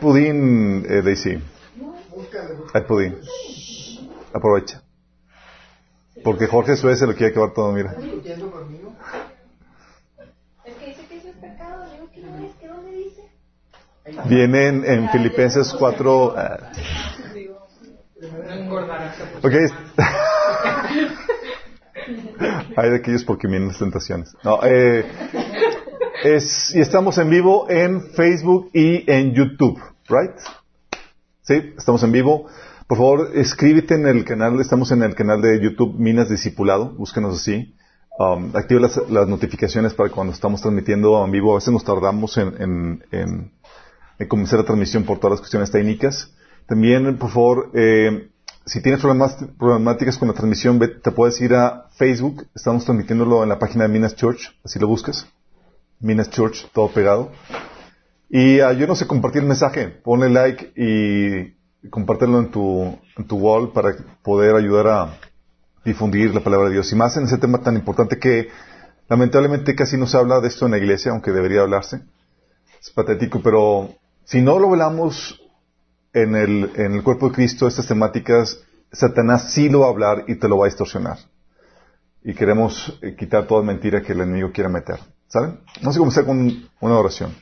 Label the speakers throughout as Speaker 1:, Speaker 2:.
Speaker 1: pudín, eh, Daisy. Hay pudín. Aprovecha. Porque Jorge Suez se lo quiere acabar todo, mira. Viene en, en Filipenses 4. ah. ok. Hay de aquellos porque vienen las tentaciones. No, eh, es, y estamos en vivo en Facebook y en YouTube, ¿right? Sí, estamos en vivo. Por favor, escríbete en el canal, estamos en el canal de YouTube Minas Discipulado, búsquenos así. Um, activa las, las notificaciones para cuando estamos transmitiendo en vivo. A veces nos tardamos en, en, en- en comenzar la transmisión por todas las cuestiones técnicas. También, por favor, eh, si tienes problemas, problemáticas con la transmisión, te puedes ir a Facebook. Estamos transmitiéndolo en la página de Minas Church, así lo buscas. Minas Church, todo pegado. Y ayúdanos a compartir el mensaje. Ponle like y compártelo en tu, en tu wall para poder ayudar a difundir la palabra de Dios. Y más en ese tema tan importante que lamentablemente casi no se habla de esto en la iglesia, aunque debería hablarse. Es patético, pero si no lo velamos en el, en el cuerpo de Cristo, estas temáticas, Satanás sí lo va a hablar y te lo va a distorsionar. Y queremos eh, quitar toda mentira que el enemigo quiera meter. ¿Saben? Vamos a comenzar con una oración.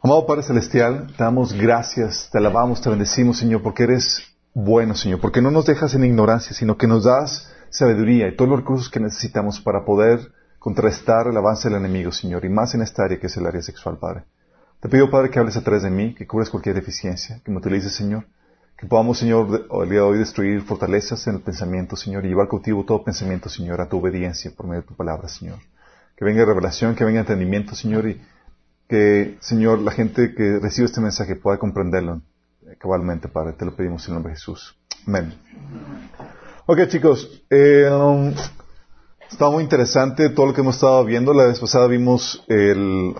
Speaker 1: Amado Padre Celestial, te damos gracias, te alabamos, te bendecimos, Señor, porque eres bueno, Señor, porque no nos dejas en ignorancia, sino que nos das sabiduría y todos los recursos que necesitamos para poder contrarrestar el avance del enemigo, Señor, y más en esta área que es el área sexual, Padre. Te pido, Padre, que hables a través de mí, que cubres cualquier deficiencia, que me utilices, Señor, que podamos, Señor, el día de hoy destruir fortalezas en el pensamiento, Señor, y llevar cautivo todo pensamiento, Señor, a tu obediencia por medio de tu palabra, Señor. Que venga revelación, que venga entendimiento, Señor, y que, Señor, la gente que recibe este mensaje pueda comprenderlo cabalmente, Padre. Te lo pedimos en el nombre de Jesús. Amén. Ok, chicos. Eh, um, está muy interesante todo lo que hemos estado viendo. La vez pasada vimos el,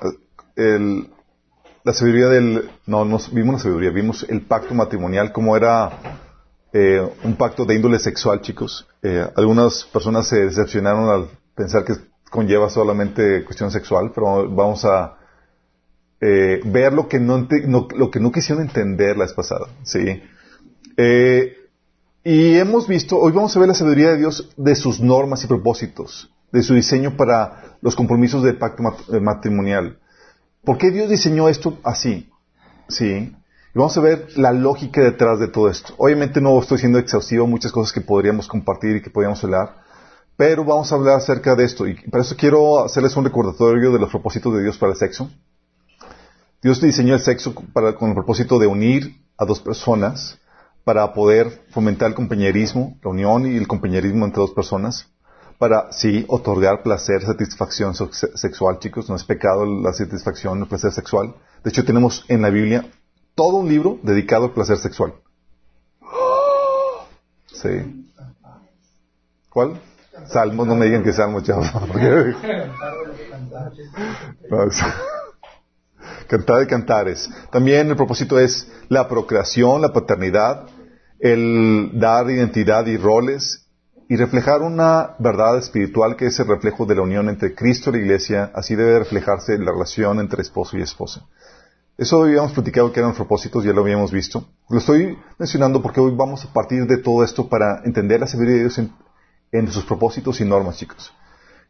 Speaker 1: el- la sabiduría del... No, no vimos la sabiduría, vimos el pacto matrimonial, como era eh, un pacto de índole sexual, chicos. Eh, algunas personas se decepcionaron al pensar que conlleva solamente cuestión sexual, pero vamos a eh, ver lo que no, lo que no quisieron entender la vez pasada, ¿sí? Eh, y hemos visto, hoy vamos a ver la sabiduría de Dios de sus normas y propósitos, de su diseño para los compromisos del pacto eh, matrimonial. ¿Por qué Dios diseñó esto así? ¿Sí? Y vamos a ver la lógica detrás de todo esto. Obviamente no estoy siendo exhaustivo, muchas cosas que podríamos compartir y que podríamos hablar, pero vamos a hablar acerca de esto. Y para eso quiero hacerles un recordatorio de los propósitos de Dios para el sexo. Dios diseñó el sexo para- con el propósito de unir a dos personas para poder fomentar el compañerismo, la unión y el compañerismo entre dos personas, para, sí, otorgar placer, satisfacción sexual, chicos. No es pecado la satisfacción, el placer sexual. De hecho, tenemos en la Biblia todo un libro dedicado al placer sexual. Sí. ¿Cuál? Salmos, no me digan que salmos, chavos. Cantar de cantares. También el propósito es la procreación, la paternidad, el dar identidad y roles y reflejar una verdad espiritual que es el reflejo de la unión entre Cristo y la Iglesia. Así debe reflejarse la relación entre esposo y esposa. Eso habíamos platicado que eran propósitos, ya lo habíamos visto. Lo estoy mencionando porque hoy vamos a partir de todo esto para entender la sabiduría de Dios en, en sus propósitos y normas, chicos.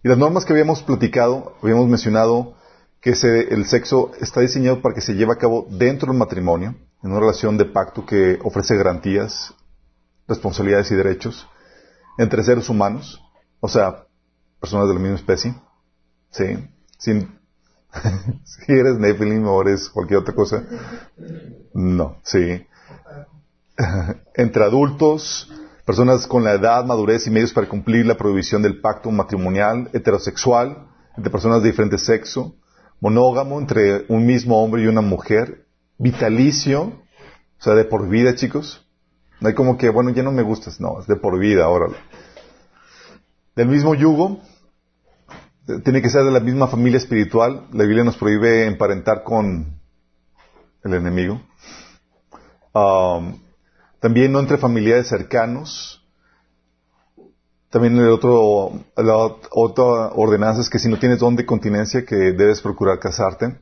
Speaker 1: Y las normas que habíamos platicado, habíamos mencionado que se- el sexo está diseñado para que se lleve a cabo dentro del matrimonio, en una relación de pacto que ofrece garantías, responsabilidades y derechos entre seres humanos, o sea, personas de la misma especie, ¿sí? Sin, si eres Nephilim o eres cualquier otra cosa, no, sí. entre adultos, personas con la edad, madurez y medios para cumplir la prohibición del pacto matrimonial, heterosexual, entre personas de diferente sexo, monógamo entre un mismo hombre y una mujer, vitalicio, o sea, de por vida, chicos. No hay como que, bueno, ya no me gustas, no, es de por vida, órale. Del mismo yugo, eh, tiene que ser de la misma familia espiritual. La Biblia nos prohíbe emparentar con el enemigo. También no entre familiares cercanos. También el otro, la ot- otra ordenanza es que si no tienes don de continencia, que debes procurar casarte.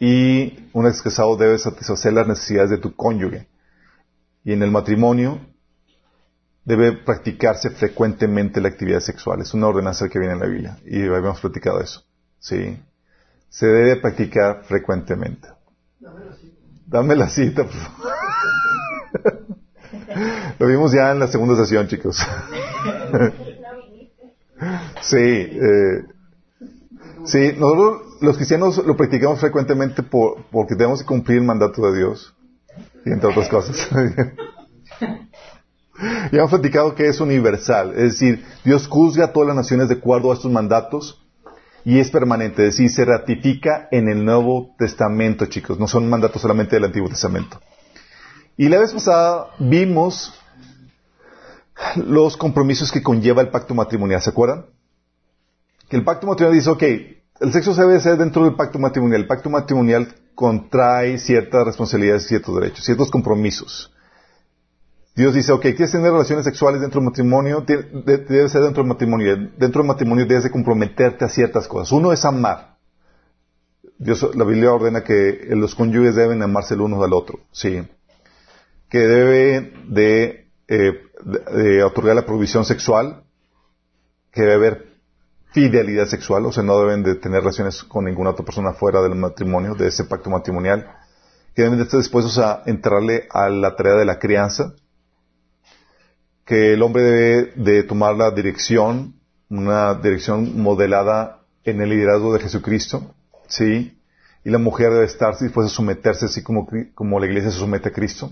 Speaker 1: y un ex casado debe satisfacer las necesidades de tu cónyuge. Y en el matrimonio debe practicarse frecuentemente la actividad sexual. Es una ordenanza que viene en la Biblia y habíamos platicado eso. Sí. Se debe practicar frecuentemente. Dame la cita, por favor. Lo vimos ya en la segunda sesión, chicos. sí, eh, sí, nosotros los cristianos lo practicamos frecuentemente por, porque tenemos que cumplir el mandato de Dios, y entre otras cosas. ya hemos platicado que es universal, es decir, Dios juzga a todas las naciones de acuerdo a estos mandatos y es permanente, es decir, se ratifica en el Nuevo Testamento, chicos, no son mandatos solamente del Antiguo Testamento. Y la vez pasada vimos los compromisos que conlleva el pacto matrimonial, ¿se acuerdan? Que el pacto matrimonial dice, ok, el sexo se debe hacer dentro del pacto matrimonial. El pacto matrimonial contrae ciertas responsabilidades, ciertos derechos, ciertos compromisos. Dios dice, ok, quieres tener relaciones sexuales dentro del matrimonio, debe ser dentro del matrimonio. Dentro del matrimonio debes de comprometerte a ciertas cosas. Uno es amar. Dios, la Biblia ordena que los cónyuges deben amarse el uno al otro. Sí que debe eh, de, otorgar la provisión sexual, que debe haber fidelidad sexual, o sea, no deben de tener relaciones con ninguna otra persona fuera del matrimonio, de ese pacto matrimonial, que deben de estar dispuestos a entrarle a la tarea de la crianza, que el hombre debe de tomar la dirección, una dirección modelada en el liderazgo de Jesucristo, ¿sí? Y la mujer debe estar dispuesta a someterse así como, como la iglesia se somete a Cristo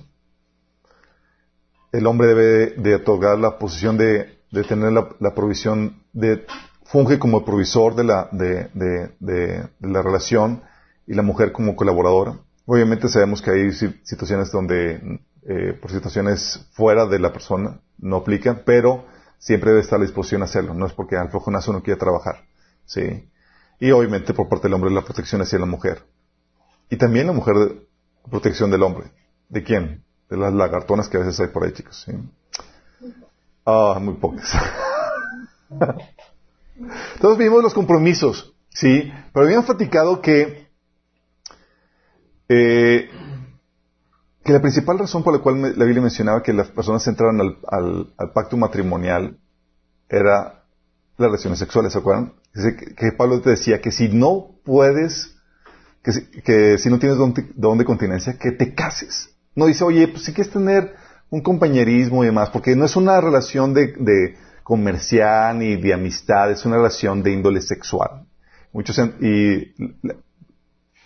Speaker 1: el hombre debe de, otorgar la posición de, tener la, provisión de funge como provisor de la, de, la relación y la mujer como colaboradora. Obviamente sabemos que hay situaciones donde, eh, por situaciones fuera de la persona, no aplican, pero siempre debe estar a la disposición a hacerlo. No es porque al flojonazo no quiere trabajar. ¿sí? Y obviamente por parte del hombre la protección hacia la mujer. Y también la mujer, protección del hombre. ¿De quién? De las lagartonas que a veces hay por ahí, chicos. Ah, muy pocas. Entonces vimos los compromisos, ¿sí? Pero habíamos platicado que, eh, que la principal razón por la cual la Biblia mencionaba que las personas entraran al, pacto matrimonial era las relaciones sexuales, ¿se acuerdan? Que, Pablo te decía que si no puedes, que, si no tienes don de continencia, que te cases. No dice, oye, pues si quieres tener un compañerismo y demás, porque no es una relación de, comercial ni de amistad, es una relación de índole sexual. Muchos y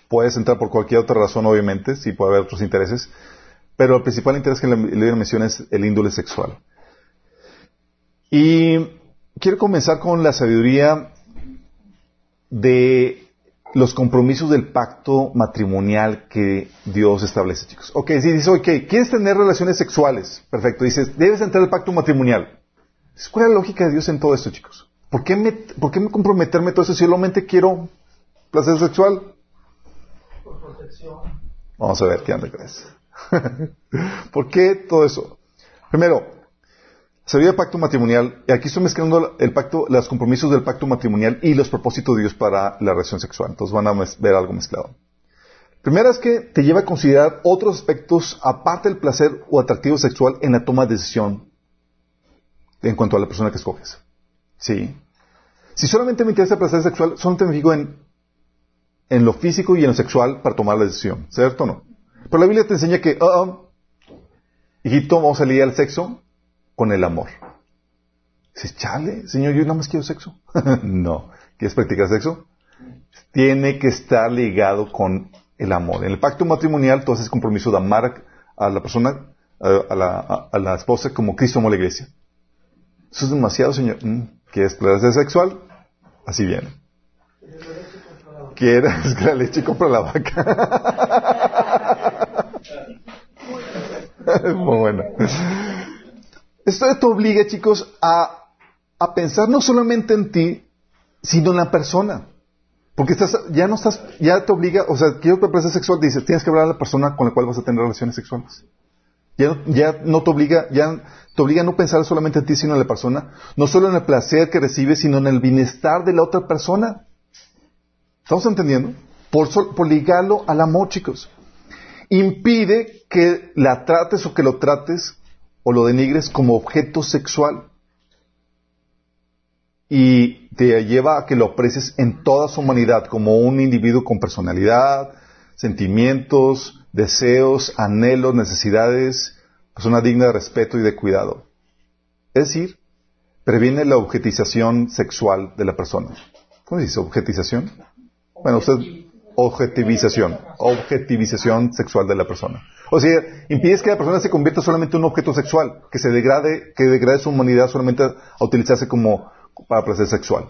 Speaker 1: puedes entrar por cualquier otra razón, obviamente, si puede haber otros intereses, pero el principal interés que le menciona es el índole sexual. Y quiero comenzar con la sabiduría de los compromisos del pacto matrimonial que Dios establece, chicos. Ok, si dices, ok, ¿quieres tener relaciones sexuales? Perfecto. Dices, debes entrar al pacto matrimonial. ¿Cuál es la lógica de Dios en todo esto, chicos? ¿Por qué me, por qué me comprometerme todo eso si solamente quiero placer sexual? Por protección. Vamos a ver qué anda crees. ¿Por qué todo eso? Primero, Sería el pacto matrimonial, y aquí estoy mezclando el pacto, los compromisos del pacto matrimonial y los propósitos de Dios para la relación sexual. Entonces van a ver algo mezclado. Primero es que te lleva a considerar otros aspectos aparte del placer o atractivo sexual en la toma de decisión en cuanto a la persona que escoges. Sí. Si solamente me interesa el placer sexual, solamente me fijo en, en lo físico y en lo sexual para tomar la decisión. ¿Cierto o no? Pero la Biblia te enseña que, oh, hijito, vamos a lidiar al sexo con el amor. Dices, chale, Señor, yo nada más quiero sexo. no. ¿Quieres practicar sexo? Tiene que estar ligado con el amor. En el pacto matrimonial tú haces compromiso de amar a la persona, a, la, a, la, esposa como Cristo amó a la iglesia. Eso es demasiado, Señor. Mm, ¿Quieres placer sexual? Así viene. ¿Quieres que la leche compra la vaca? Muy bueno. Esto te obliga, chicos, a, pensar no solamente en ti, sino en la persona. Porque estás, ya no estás, ya te obliga, o sea, quiero que placer sexual, dices, tienes que hablar a la persona con la cual vas a tener relaciones sexuales. Ya no, ya no te obliga, ya te obliga a no pensar solamente en ti, sino en la persona. No solo en el placer que recibes, sino en el bienestar de la otra persona. ¿Estamos entendiendo? por, por ligarlo al amor, chicos. Impide que la trates o que lo trates o lo denigres como objeto sexual. Y te lleva a que lo aprecies en toda su humanidad como un individuo con personalidad, sentimientos, deseos, anhelos, necesidades, persona digna de respeto y de cuidado. Es decir, previene la objetización sexual de la persona. ¿Cómo se dice? ¿Objetización? Bueno, usted, objetivización. Objetivización sexual de la persona. O sea, impides que la persona se convierta solamente en un objeto sexual, que se degrade, que degrade su humanidad solamente a utilizarse como para placer sexual.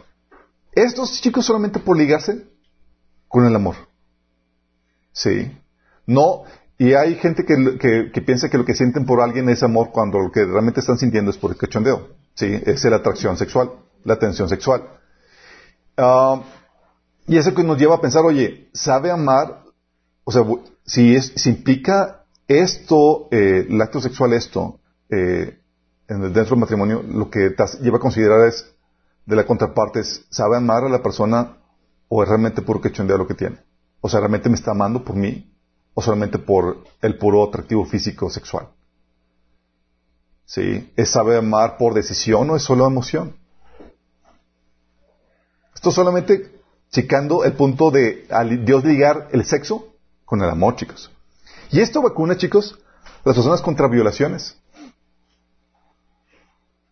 Speaker 1: Estos chicos solamente por ligarse con el amor. Sí. No, y hay gente que, que- que piensa que lo que sienten por alguien es amor cuando lo que realmente están sintiendo es por el cachondeo. Sí, es la atracción sexual, la atención sexual. Ah, y eso que nos lleva a pensar, oye, ¿sabe amar? O sea, si, es, si implica esto, eh, el acto sexual esto, eh, en el, dentro del matrimonio, lo que te lleva a considerar es, de la contraparte, es, ¿sabe amar a la persona o es realmente puro cachondeo lo que tiene? O sea, ¿realmente me está amando por mí o solamente por el puro atractivo físico sexual? ¿Sí? ¿Es sabe amar por decisión o es solo emoción? Esto solamente checando el punto de Dios ligar el sexo con el amor, chicos. Y esto vacuna, chicos, las personas contra violaciones.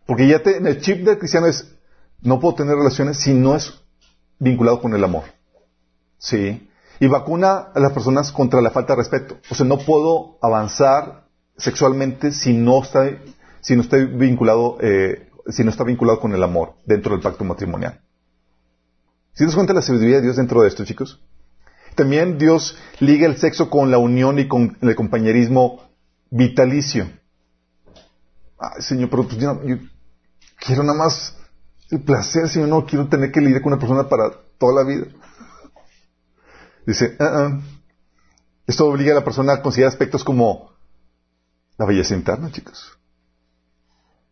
Speaker 1: Porque ya te, el chip del cristiano es, no puedo tener relaciones si no es vinculado con el amor. Sí. Y vacuna a las personas contra la falta de respeto. O sea, no puedo avanzar sexualmente si no está, si no estoy vinculado, eh, si no está vinculado con el amor dentro del pacto matrimonial. ¿Si te das cuenta la sabiduría de Dios dentro de esto, chicos? También Dios liga el sexo con la unión y con el compañerismo vitalicio. Ay, Señor, pero pues yo, quiero nada más el placer, Señor, no quiero tener que lidiar con una persona para toda la vida. Dice, "Ah, ah". esto obliga a la persona a considerar aspectos como la belleza interna, chicos.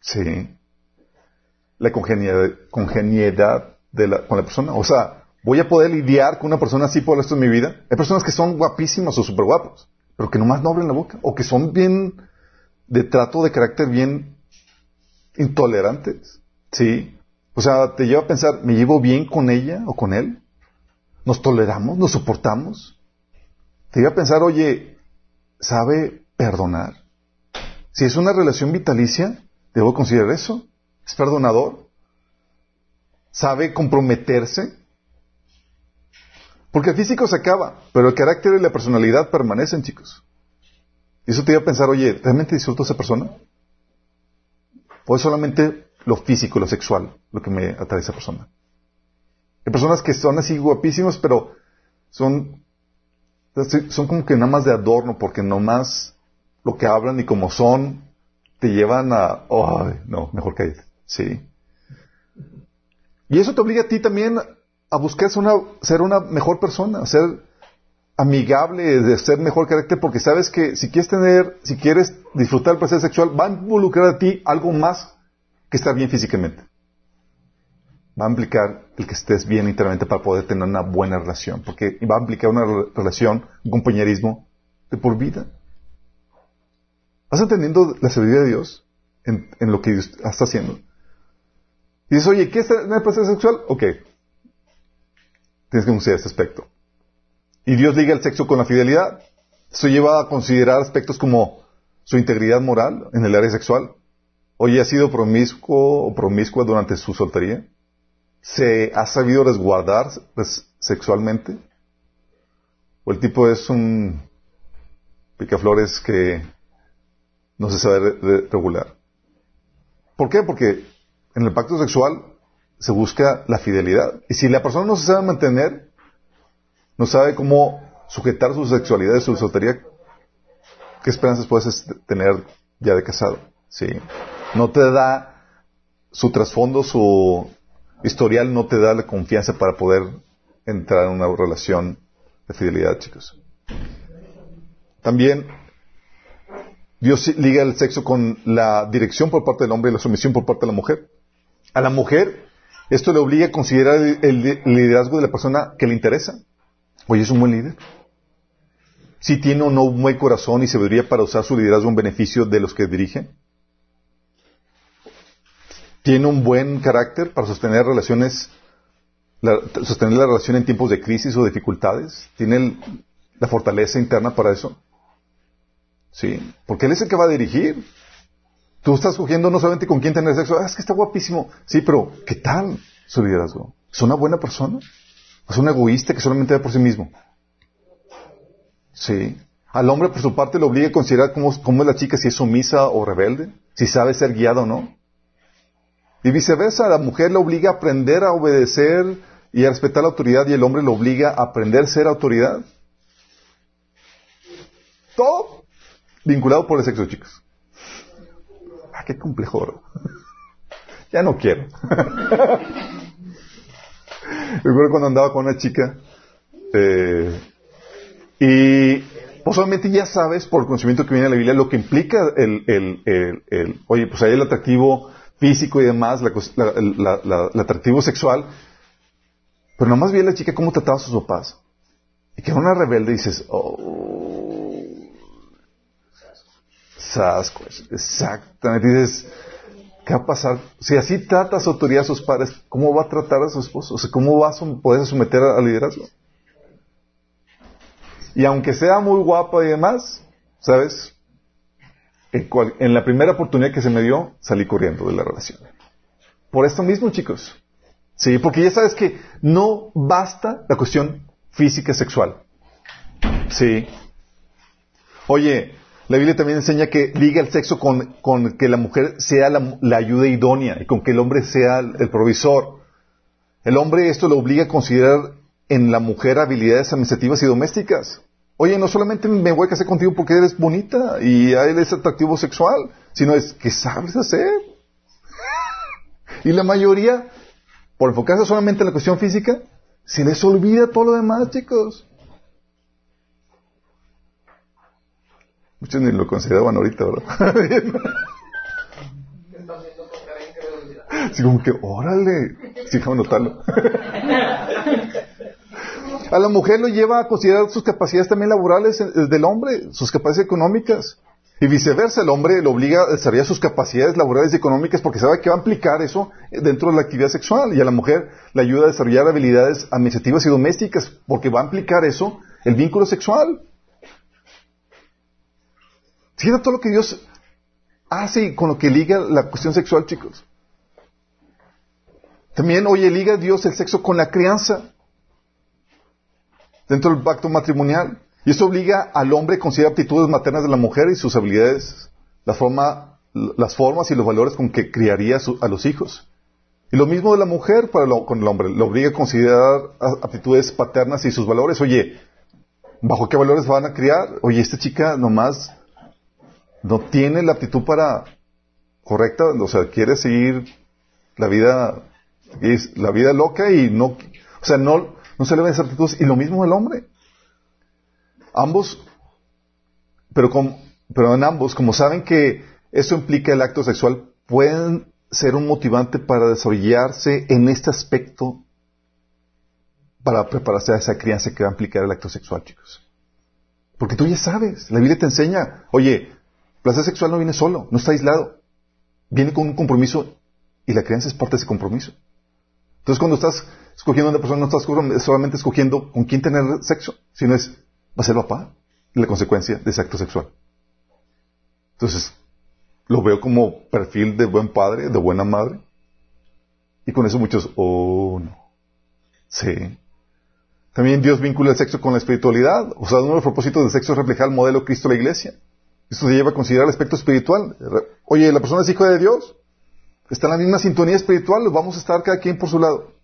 Speaker 1: Sí. La congeniedad, congeniedad de la- con la persona. O sea, voy a poder lidiar con una persona así por el resto de mi vida. Hay personas que son guapísimas o súper guapos, pero que nomás no abren la boca. O que son bien de trato, de carácter bien intolerantes. Sí. O sea, te lleva a pensar, ¿me llevo bien con ella o con él? ¿Nos toleramos? ¿Nos soportamos? Te lleva a pensar, oye, ¿sabe perdonar? Si es una relación vitalicia, debo considerar eso. ¿Es perdonador? ¿Sabe comprometerse? Porque el físico se acaba, pero el carácter y la personalidad permanecen, chicos. Y eso te lleva a pensar, oye, ¿realmente disfruto a esa persona? ¿O es solamente lo físico, lo sexual, lo que me atrae a esa persona? Hay personas que son así guapísimas, pero son, son como que nada más de adorno, porque nomás lo que hablan y como son, te llevan a, oh, ay, no, mejor cállate. Sí. Y eso te obliga a ti también a buscar ser una, mejor persona, ser amigable, de ser mejor carácter, porque sabes que si quieres tener, si quieres disfrutar el placer sexual, va a involucrar a ti algo más que estar bien físicamente. Va a implicar el que estés bien internamente para poder tener una buena relación, porque va a implicar una re- relación, un compañerismo de por vida. ¿Vas entendiendo la sabiduría de Dios en, en lo que Dios está haciendo? Y dices, oye, ¿qué es tener placer sexual? Ok. Tienes que considerar este aspecto. Y Dios liga el sexo con la fidelidad. Esto lleva a considerar aspectos como su integridad moral en el área sexual. Oye, ¿ha sido promiscuo o promiscua durante su soltería? ¿Se ha sabido resguardar res- sexualmente? ¿O el tipo es un picaflores que no se sabe re- re- regular? ¿Por qué? Porque en el pacto sexual se busca la fidelidad. Y si la persona no se sabe mantener, no sabe cómo sujetar su sexualidad y su soltería, ¿qué esperanzas puedes tener ya de casado? Sí. No te da su trasfondo, su historial, no te da la confianza para poder entrar en una relación de fidelidad, chicos. También Dios liga el sexo con la dirección por parte del hombre y la sumisión por parte de la mujer. A la mujer, esto le obliga a considerar el, liderazgo de la persona que le interesa. Oye, es un buen líder. Si tiene o no un buen corazón y vería para usar su liderazgo en beneficio de los que dirige. Tiene un buen carácter para sostener relaciones, sostener la relación en tiempos de crisis o dificultades. Tiene la fortaleza interna para eso. Sí, porque él es el que va a dirigir. Tú estás cogiendo no solamente con quién tener sexo, ah, es que está guapísimo. Sí, pero ¿qué tal su liderazgo? ¿Es una buena persona? ¿Es un egoísta que solamente ve por sí mismo? Sí. Al hombre, por su parte, lo obliga a considerar cómo, es la chica, si es sumisa o rebelde, si sabe ser guiada o no. Y viceversa, la mujer lo obliga a aprender a obedecer y a respetar la autoridad y el hombre lo obliga a aprender a ser autoridad. Todo vinculado por el sexo, chicos. Ah, qué complejo. ya no quiero. Recuerdo cuando andaba con una chica eh, y posiblemente ya sabes por el conocimiento que viene de la Biblia lo que implica el, el, el, oye, pues ahí el atractivo físico y demás, el atractivo sexual, pero nomás vi la chica cómo trataba a sus papás. Y que era una rebelde y dices, oh, exactamente, dices, ¿qué va a pasar? Si así trata su autoridad a sus padres, ¿cómo va a tratar a su esposo? O sea, ¿cómo va a poder someter al liderazgo? Y aunque sea muy guapa y demás, ¿sabes? En, la primera oportunidad que se me dio, salí corriendo de la relación. Por esto mismo, chicos. Sí, porque ya sabes que no basta la cuestión física sexual. Sí. Oye, la Biblia también enseña que liga el sexo con, que la mujer sea la, ayuda idónea y con que el hombre sea el, provisor. El hombre esto lo obliga a considerar en la mujer habilidades administrativas y domésticas. Oye, no solamente me voy a casar contigo porque eres bonita y él es atractivo sexual, sino es que sabes hacer. y la mayoría, por enfocarse solamente en la cuestión física, se les olvida todo lo demás, chicos. Muchos ni lo consideraban ahorita, ¿verdad? Así como que, órale, sí, déjame notarlo. a la mujer lo lleva a considerar sus capacidades también laborales eh, del hombre, sus capacidades económicas. Y viceversa, el hombre lo obliga a desarrollar sus capacidades laborales y económicas porque sabe que va a implicar eso dentro de la actividad sexual. Y a la mujer le ayuda a desarrollar habilidades administrativas y domésticas porque va a implicar eso el vínculo sexual. Fíjate todo lo que Dios hace con lo que liga la cuestión sexual, chicos. También, oye, liga Dios el sexo con la crianza dentro del pacto matrimonial. Y eso obliga al hombre a considerar aptitudes maternas de la mujer y sus habilidades, las formas y los valores con que criaría a, los hijos. Y lo mismo de la mujer para con el hombre, lo obliga a considerar aptitudes paternas y sus valores. Oye, ¿bajo qué valores van a criar? Oye, esta chica nomás no tiene la aptitud para correcta, o sea, quiere seguir la vida, la vida loca y no, o sea, no, no se le ven esas aptitudes. Y lo mismo el hombre. Ambos, pero, con, pero en ambos, como saben que eso implica el acto sexual, pueden ser un motivante para desarrollarse en este aspecto para prepararse a esa crianza que va a implicar el acto sexual, chicos. Porque tú ya sabes, la Biblia te enseña, oye, placer sexual no viene solo, no está aislado. Viene con un compromiso y la crianza es parte de ese compromiso. Entonces, cuando estás escogiendo a una persona, no estás solamente escogiendo con quién tener sexo, sino es, va a ser papá, la consecuencia de ese acto sexual. Entonces, lo veo como perfil de buen padre, de buena madre. Y con eso muchos, oh, no. Sí. También Dios vincula el sexo con la espiritualidad. O sea, uno de los propósitos del sexo es reflejar el modelo Cristo de la iglesia. Esto se lleva a considerar el aspecto espiritual. Oye, la persona es hijo de Dios. Está en la misma sintonía espiritual. Vamos a estar cada quien por su lado.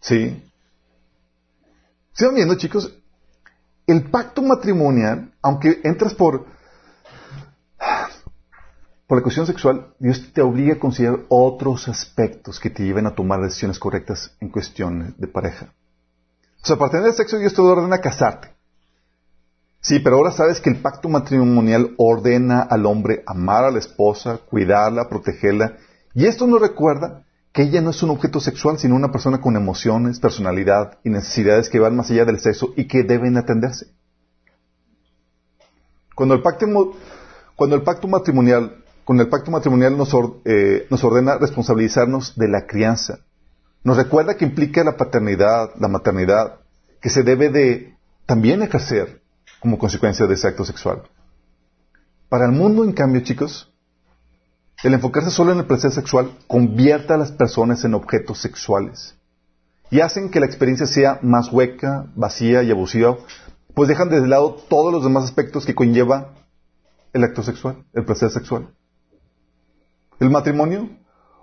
Speaker 1: Sí. ¿Se viendo, chicos? El pacto matrimonial, aunque entras por, por la cuestión sexual, Dios te obliga a considerar otros aspectos que te lleven a tomar decisiones correctas en cuestión de pareja. O sea, para tener sexo, Dios te ordena casarte. Sí, pero ahora sabes que el pacto matrimonial ordena al hombre amar a la esposa, cuidarla, protegerla. Y esto nos recuerda que ella no es un objeto sexual, sino una persona con emociones, personalidad y necesidades que van más allá del sexo y que deben atenderse. Cuando el pacto, cuando el pacto matrimonial, el pacto matrimonial nos, eh, nos ordena responsabilizarnos de la crianza, nos recuerda que implica la paternidad, la maternidad, que se debe de también ejercer como consecuencia de ese acto sexual. Para el mundo, en cambio, chicos, el enfocarse solo en el placer sexual convierte a las personas en objetos sexuales y hacen que la experiencia sea más hueca, vacía y abusiva, pues dejan de lado todos los demás aspectos que conlleva el acto sexual, el placer sexual. El matrimonio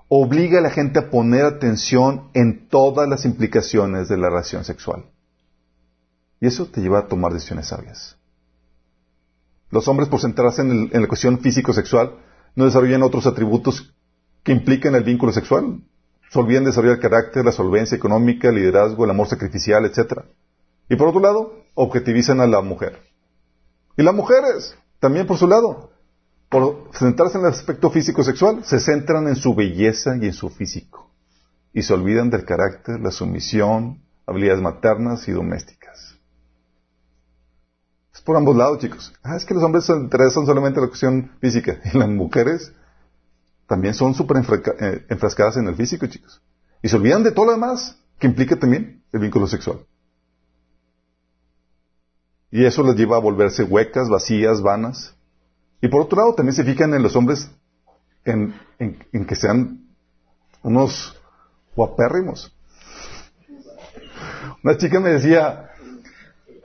Speaker 1: obliga a la gente a poner atención en todas las implicaciones de la relación sexual. Y eso te lleva a tomar decisiones sabias. Los hombres, por centrarse en, la cuestión físico-sexual, no desarrollan otros atributos que implican el vínculo sexual. Se desarrollar el carácter, la solvencia económica, el liderazgo, el amor sacrificial, etc. Y por otro lado, objetivizan a la mujer. Y las mujeres, también por su lado, por centrarse en el aspecto físico-sexual, se centran en su belleza y en su físico. Y se olvidan del carácter, la sumisión, habilidades maternas y domésticas. Por ambos lados, chicos. Ah, es que los hombres se interesan solamente en la cuestión física. Y las mujeres también son súper eh, enfrascadas en el físico, chicos. Y se olvidan de todo lo demás que implica también el vínculo sexual. Y eso les lleva a volverse huecas, vacías, vanas. Y por otro lado, también se fijan en los hombres en, que sean unos guapérrimos. Una chica me decía,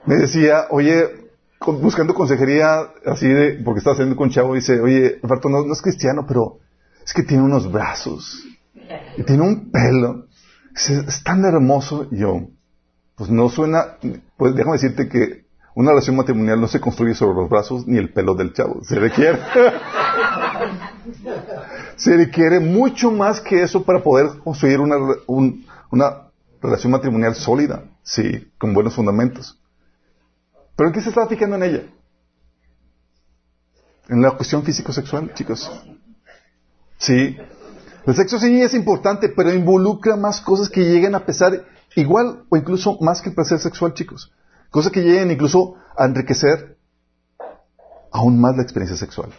Speaker 1: me decía, oye, buscando consejería así de, porque estaba saliendo con un chavo, dice, oye, Alberto, no, es cristiano, pero es que tiene unos brazos y tiene un pelo, es, tan hermoso. Y yo, pues no suena, pues déjame decirte que una relación matrimonial no se construye sobre los brazos ni el pelo del chavo, se requiere. se requiere mucho más que eso para poder construir una, una relación matrimonial sólida, sí, con buenos fundamentos. ¿Pero en qué se estaba fijando en ella? En la cuestión físico-sexual, chicos. Sí. El sexo sí es importante, pero involucra más cosas que lleguen a pesar igual o incluso más que el placer sexual, chicos. Cosas que lleguen incluso a enriquecer aún más la experiencia sexual.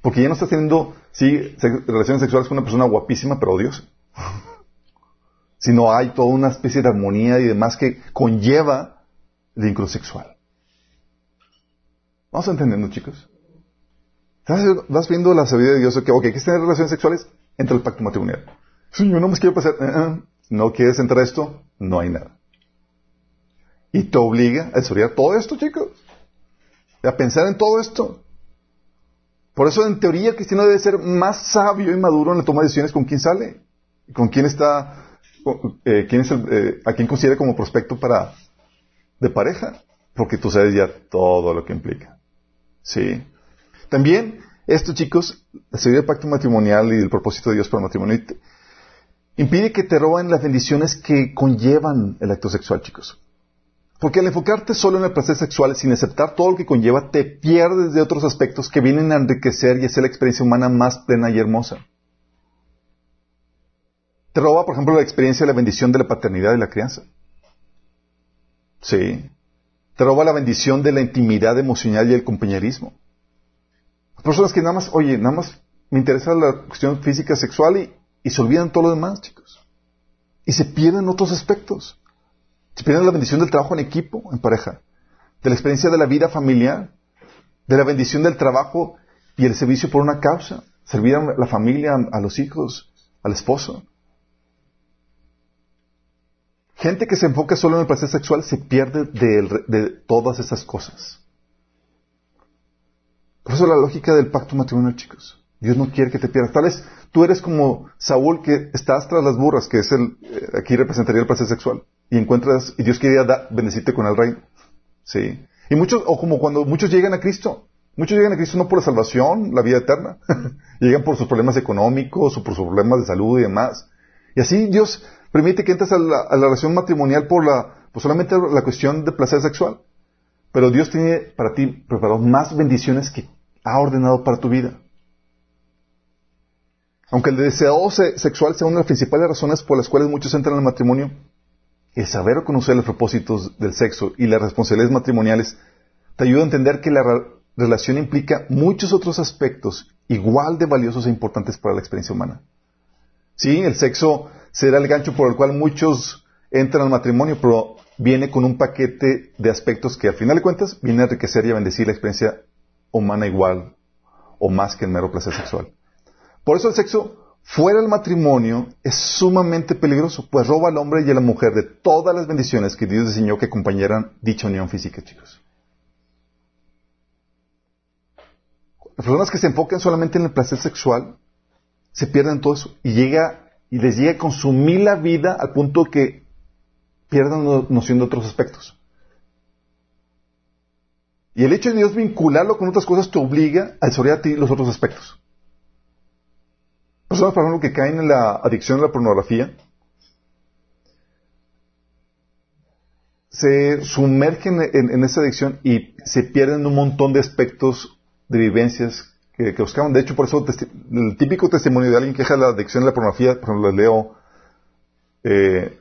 Speaker 1: Porque ya no estás teniendo, sí, relaciones sexuales con una persona guapísima, pero odiosa. Sino hay toda una especie de armonía y demás que conlleva vínculo sexual. Vamos entendiendo, chicos. Vas viendo la sabiduría de Dios, que, ok, ¿quieres tener relaciones sexuales? Entra el pacto matrimonial. Si yo no me quiero pasar, eh, eh, no quieres entrar a esto, no hay nada. Y te obliga a estudiar todo esto, chicos. A pensar en todo esto. Por eso, en teoría, el cristiano debe ser más sabio y maduro en la toma de decisiones con quién sale, con quién está, eh, es el, a quién considera como prospecto para de pareja, porque tú sabes ya todo lo que implica. ¿Sí? También, esto, chicos, la seguridad del pacto matrimonial y el propósito de Dios para el matrimonio impide que te roben las bendiciones que conllevan el acto sexual, chicos. Porque al enfocarte solo en el placer sexual sin aceptar todo lo que conlleva, te pierdes de otros aspectos que vienen a enriquecer y hacer la experiencia humana más plena y hermosa. Te roba, por ejemplo, la experiencia de la bendición de la paternidad y la crianza. Sí. Te roba la bendición de la intimidad emocional y el compañerismo. Personas que nada más, oye, nada más me interesa la cuestión física, sexual y, y se olvidan todo lo demás, chicos. Y se pierden otros aspectos. Se pierden la bendición del trabajo en equipo, en pareja, de la experiencia de la vida familiar, de la bendición del trabajo y el servicio por una causa, servir a la familia, a los hijos, al esposo. Gente que se enfoca solo en el placer sexual se pierde de, todas esas cosas. Por eso la lógica del pacto matrimonial, chicos. Dios no quiere que te pierdas. Tal vez tú eres como Saúl que estás tras las burras, que es el, eh, aquí representaría el placer sexual, y encuentras, y Dios quería bendecirte con el reino. Sí. Y muchos, o como cuando muchos llegan a Cristo. Muchos llegan a Cristo no por la salvación, la vida eterna. llegan por sus problemas económicos o por sus problemas de salud y demás. Y así Dios permite que entres a la, relación matrimonial por la, pues solamente la cuestión de placer sexual. Pero Dios tiene para ti preparado más bendiciones que ha ordenado para tu vida. Aunque el deseo se- sexual sea una de las principales razones por las cuales muchos entran al matrimonio, el saber reconocer los propósitos del sexo y las responsabilidades matrimoniales te ayuda a entender que la relación implica muchos otros aspectos igual de valiosos e importantes para la experiencia humana. Sí, el sexo será el gancho por el cual muchos entran al matrimonio, pero viene con un paquete de aspectos que al final de cuentas viene a enriquecer y a bendecir la experiencia humana igual o más que el mero placer sexual. Por eso el sexo fuera del matrimonio es sumamente peligroso, pues roba al hombre y a la mujer de todas las bendiciones que Dios diseñó que acompañaran dicha unión física, chicos. Las personas que se enfocan solamente en el placer sexual se pierden todo eso y llega y les llega a consumir la vida al punto que pierdan no- noción de otros aspectos. Y el hecho de Dios vincularlo con otras cosas te obliga a desarrollar a ti los otros aspectos. Personas, por ejemplo, que caen en la adicción a la pornografía, se sumergen en, en esa adicción y se pierden un montón de aspectos de vivencias que, que buscaban. De hecho, por eso el típico testimonio de alguien que deja la adicción a la pornografía, por ejemplo, leo eh,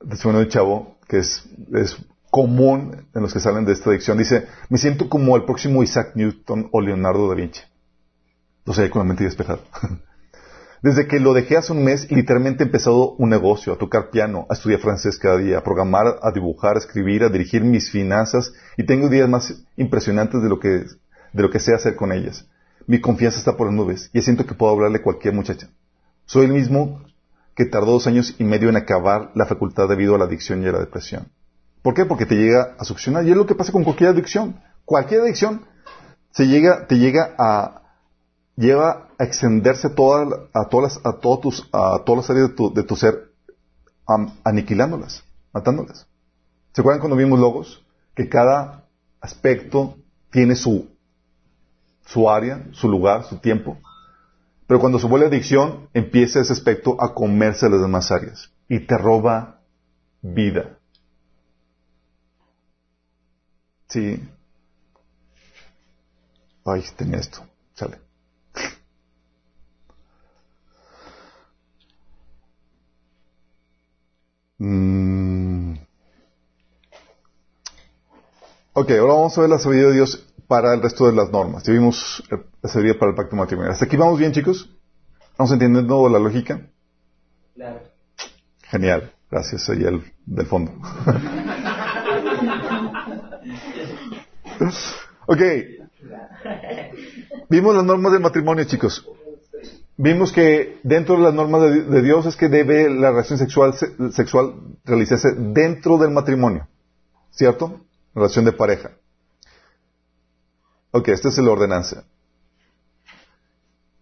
Speaker 1: el testimonio de chavo que es, es común en los que salen de esta adicción. Dice, me siento como el próximo Isaac Newton o Leonardo da Vinci. O sea, con la mente despejada. Desde que lo dejé hace un mes, literalmente he empezado un negocio, a tocar piano, a estudiar francés cada día, a programar, a dibujar, a escribir, a dirigir mis finanzas y tengo días más impresionantes de lo que, de lo que sé hacer con ellas. Mi confianza está por las nubes y siento que puedo hablarle a cualquier muchacha. Soy el mismo que tardó dos años y medio en acabar la facultad debido a la adicción y a la depresión. ¿Por qué? Porque te llega a succionar. Y es lo que pasa con cualquier adicción. Cualquier adicción se llega, te llega a, lleva a extenderse toda, a todas las, a todos tus, a todas las áreas de tu, de tu ser, aniquilándolas, matándolas. ¿Se acuerdan cuando vimos logos? Que cada aspecto tiene su, su área, su lugar, su tiempo. Pero cuando se vuelve adicción, empieza ese aspecto a comerse las demás áreas y te roba vida. Sí. Ay, tenía esto. Sale. Mm. Ok, ahora vamos a ver la sabiduría de Dios para el resto de las normas. Ya vimos eh, la sabiduría para el pacto matrimonial. ¿Hasta aquí vamos bien, chicos? ¿Vamos entendiendo la lógica?
Speaker 2: Claro.
Speaker 1: Genial. Gracias, ahí el del fondo. ok. Vimos las normas del matrimonio, chicos. Vimos que dentro de las normas de, de Dios es que debe la relación sexual, se- sexual realizarse dentro del matrimonio. ¿Cierto? Relación de pareja. Ok, esta es la ordenanza.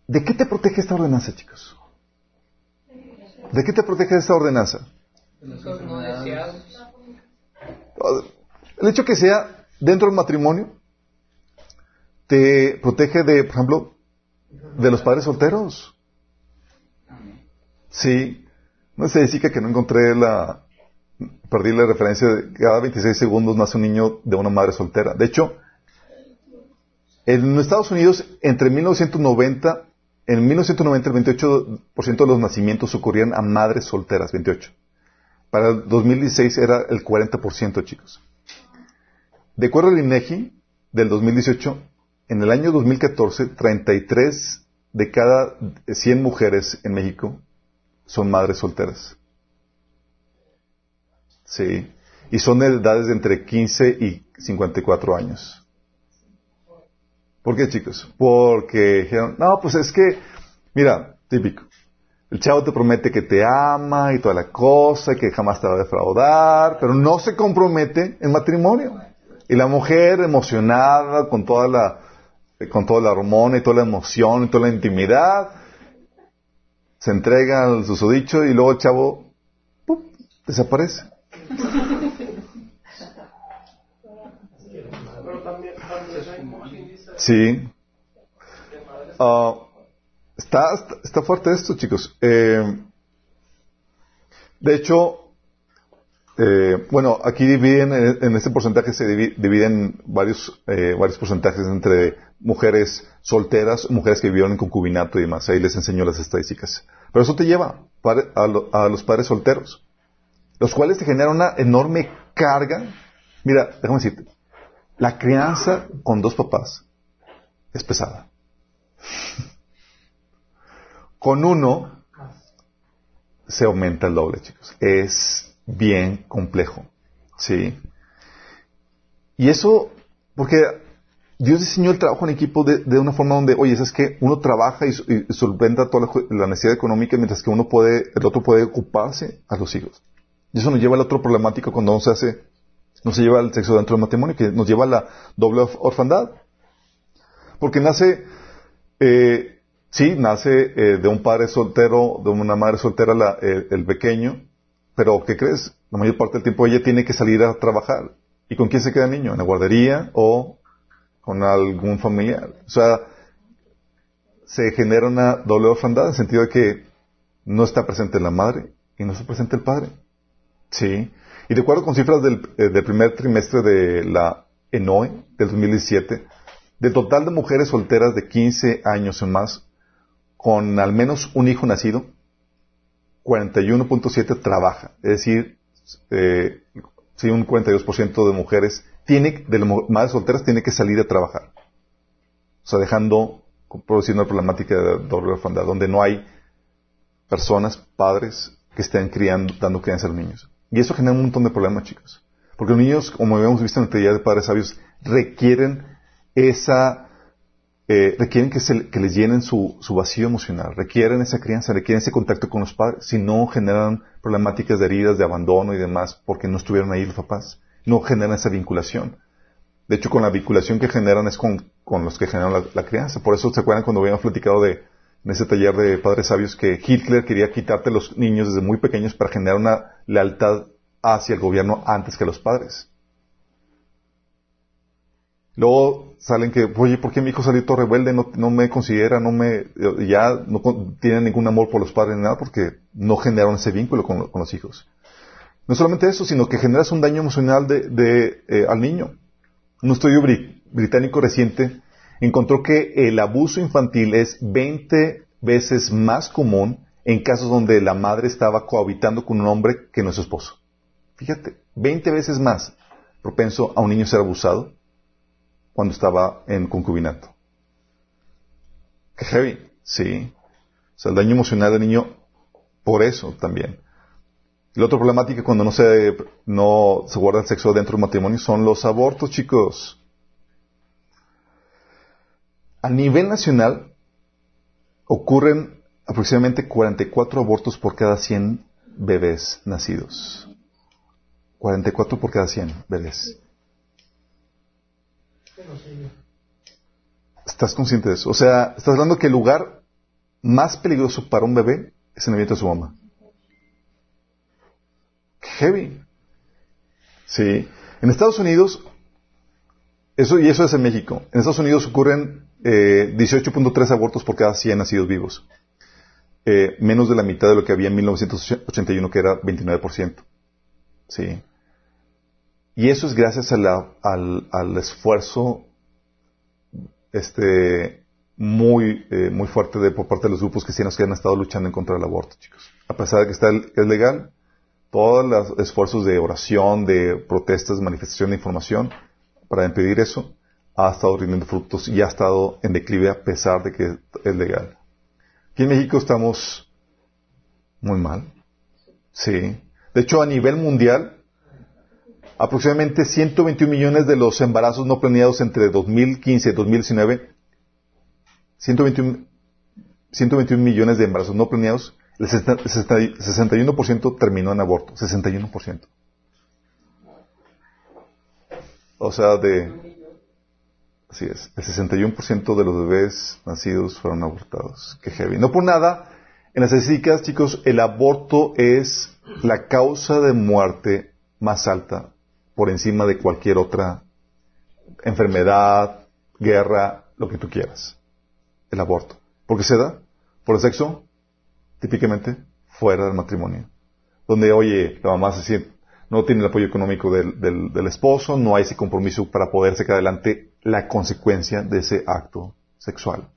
Speaker 1: ¿De qué te protege esta ordenanza, chicos? ¿De qué te protege esta ordenanza? El hecho que sea dentro del matrimonio te protege de, por ejemplo, de los padres solteros. Sí. No sé, decir que no encontré la... Perdí la referencia de cada 26 segundos nace un niño de una madre soltera. De hecho, en Estados Unidos, entre 1990, en 1990 el 28% de los nacimientos ocurrían a madres solteras, 28. Para el 2016 era el 40%, chicos. De acuerdo al INEGI del 2018, en el año 2014, 33 de cada 100 mujeres en México son madres solteras. Sí. Y son de edades de entre 15 y 54 años. ¿Por qué, chicos? Porque dijeron, no, pues es que, mira, típico. El chavo te promete que te ama y toda la cosa, que jamás te va a defraudar, pero no se compromete en matrimonio. Y la mujer emocionada con toda la, con toda la hormona y toda la emoción y toda la intimidad, se entrega al susodicho y luego el chavo desaparece. Sí. Ah, está, está, fuerte esto, chicos. Eh, de hecho, Eh, bueno, aquí dividen, en, en este porcentaje se divi- dividen varios, eh, varios porcentajes entre mujeres solteras, mujeres que vivieron en concubinato y demás. Ahí les enseño las estadísticas. Pero eso te lleva a, a los padres solteros, los cuales te generan una enorme carga. Mira, déjame decirte, la crianza con dos papás es pesada. Con uno se aumenta el doble, chicos. Es bien complejo. ¿Sí? Y eso, porque Dios diseñó el trabajo en equipo de, de una forma donde, oye, es que uno trabaja y, y solventa toda la, la necesidad económica mientras que uno puede, el otro puede ocuparse a los hijos. Y eso nos lleva al otro problemático cuando no se hace, no se lleva al sexo dentro del matrimonio, que nos lleva a la doble orf- orfandad. Porque nace, eh, sí, nace eh, de un padre soltero, de una madre soltera la- el, pequeño, pero ¿qué crees? La mayor parte del tiempo ella tiene que salir a trabajar. ¿Y con quién se queda el niño? ¿En la guardería o con algún familiar? O sea, se genera una doble orfandad en el sentido de que no está presente la madre y no está presente el padre. Sí. Y de acuerdo con cifras del, eh, del primer trimestre de la ENOE del 2017, del total de mujeres solteras de 15 años o más con al menos un hijo nacido, 41.7 trabaja. Es decir, eh, sí, un 42% de mujeres tiene, de las madres solteras tiene que salir a trabajar. O sea, dejando, produciendo una problemática de doble orfandad, donde no hay personas, padres, que estén criando, dando crianza a los niños. Y eso genera un montón de problemas, chicos. Porque los niños, como habíamos visto en la teoría de padres sabios, requieren esa, eh, requieren que, se- les llenen su, vacío emocional, requieren esa crianza, requieren ese contacto con los padres, si no generan problemáticas de heridas, de abandono y demás, porque no estuvieron ahí los papás, no generan esa vinculación. De hecho, con la vinculación que generan es con, los que generan la, crianza. Por eso se acuerdan cuando habíamos platicado de, en ese taller de padres sabios que Hitler quería quitarte los niños desde muy pequeños para generar una lealtad hacia el gobierno antes que los padres. Luego salen que, oye, ¿por qué mi hijo salió todo rebelde? No, no me considera, no me, ya no tiene ningún amor por los padres ni nada porque no generaron ese vínculo con, con los hijos. No solamente eso, sino que generas un daño emocional de, de, eh, al niño. Un estudio bri- británico reciente encontró que el abuso infantil es 20 veces más común en casos donde la madre estaba cohabitando con un hombre que no es su esposo. Fíjate, 20 veces más propenso a un niño ser abusado cuando estaba en concubinato. Qué heavy, sí. O sea, el daño emocional del niño por eso también. La otra problemática cuando no se, no se guarda el sexo dentro del matrimonio son los abortos, chicos. A nivel nacional ocurren aproximadamente 44 abortos por cada 100 bebés nacidos. 44 por cada 100 bebés. ¿Estás consciente de eso? O sea, estás hablando que el lugar más peligroso para un bebé es en el vientre de su mamá. Heavy. Sí. En Estados Unidos, eso, y eso es en México, en Estados Unidos ocurren eh, 18.3 abortos por cada 100 nacidos vivos. Eh, menos de la mitad de lo que había en 1981, que era 29%. Sí. Y eso es gracias a la- al, al esfuerzo este, muy, eh, muy fuerte de, por parte de los grupos cristianos que han estado luchando en contra del aborto, chicos. A pesar de que está es legal, todos los esfuerzos de oración, de protestas, manifestación de información para impedir eso, ha estado rindiendo frutos y ha estado en declive a pesar de que es legal. Aquí en México estamos muy mal. Sí. De hecho, a nivel mundial, aproximadamente 121 millones de los embarazos no planeados entre 2015 y 2019, 121, 121 millones de embarazos no planeados, el 60 60 61% terminó en aborto, 61%. O sea, de... Así es, el 61% de los bebés nacidos fueron abortados. Qué heavy. No por nada, en las estadísticas, chicos, el aborto es la causa de muerte más alta por encima de cualquier otra enfermedad, guerra, lo que tú quieras. El aborto. ¿Por qué se da? Por el sexo, típicamente fuera del matrimonio. Donde, oye, la mamá se siente, no tiene el apoyo económico del, del, esposo, no hay ese compromiso para poder sacar adelante la consecuencia de ese acto sexual.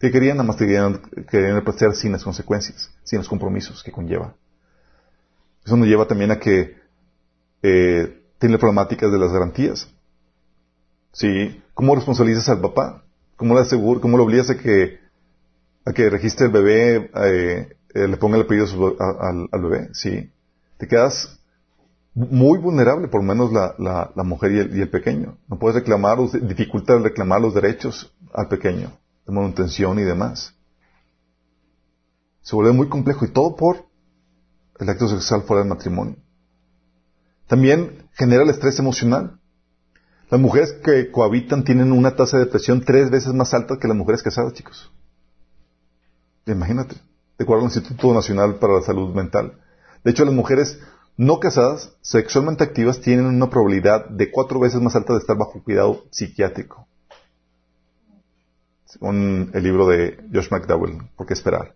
Speaker 1: Que querían, nada más querían, querían placer sin las consecuencias, sin los compromisos que conlleva. Eso nos lleva también a que eh, tiene problemáticas de las garantías. ¿Sí? ¿Cómo responsabilizas al papá? ¿Cómo le aseguras, cómo lo obligas a que, a que registre el bebé, eh, eh, le ponga el apellido al, al, bebé? ¿Sí? Te quedas muy vulnerable, por lo menos la, la, la mujer y el, y el, pequeño. No puedes reclamar, dificulta reclamar los derechos al pequeño, de manutención y demás. Se vuelve muy complejo y todo por el acto sexual fuera del matrimonio. También genera el estrés emocional. Las mujeres que cohabitan tienen una tasa de depresión tres veces más alta que las mujeres casadas, chicos. Imagínate, de acuerdo al Instituto Nacional para la Salud Mental. De hecho, las mujeres no casadas, sexualmente activas, tienen una probabilidad de cuatro veces más alta de estar bajo cuidado psiquiátrico. Según el libro de Josh McDowell, ¿por qué esperar?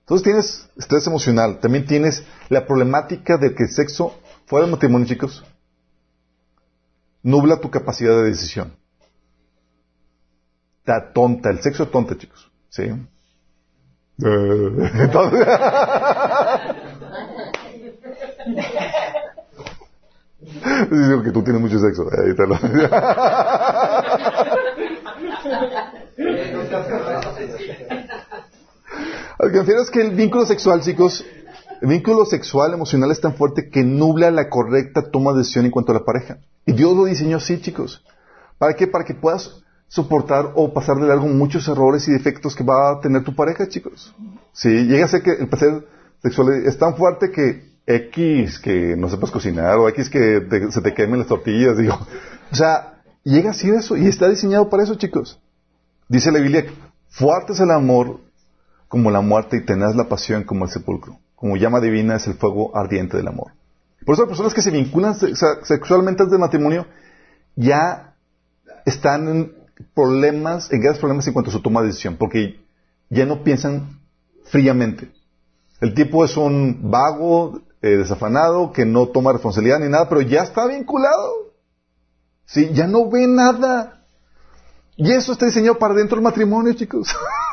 Speaker 1: Entonces tienes estrés emocional, también tienes la problemática de que el sexo fuera del matrimonio, chicos, nubla tu capacidad de decisión. Está tonta, el sexo es tonta, chicos. ¿Sí? Entonces, Digo que tú tienes mucho sexo. Ahí te lo... Al que es que el vínculo sexual, chicos, el vínculo sexual emocional es tan fuerte que nubla la correcta toma de decisión en cuanto a la pareja. Y Dios lo diseñó así, chicos. ¿Para qué? Para que puedas soportar o pasar de largo muchos errores y defectos que va a tener tu pareja, chicos. Si llega a ser que el placer sexual es tan fuerte que X que no sepas cocinar o X que se te quemen las tortillas, digo. O sea, llega así eso y está diseñado para eso, chicos. Dice la Biblia, fuerte es el amor como la muerte y tenaz la pasión como el sepulcro. Como llama divina es el fuego ardiente del amor. Por eso las personas que se vinculan sexualmente antes del matrimonio ya están en problemas, en graves problemas en cuanto a su toma de decisión, porque ya no piensan fríamente. El tipo es un vago, eh, desafanado, que no toma responsabilidad ni nada, pero ya está vinculado. Sí, ya no ve nada. Y eso está diseñado para dentro del matrimonio, chicos.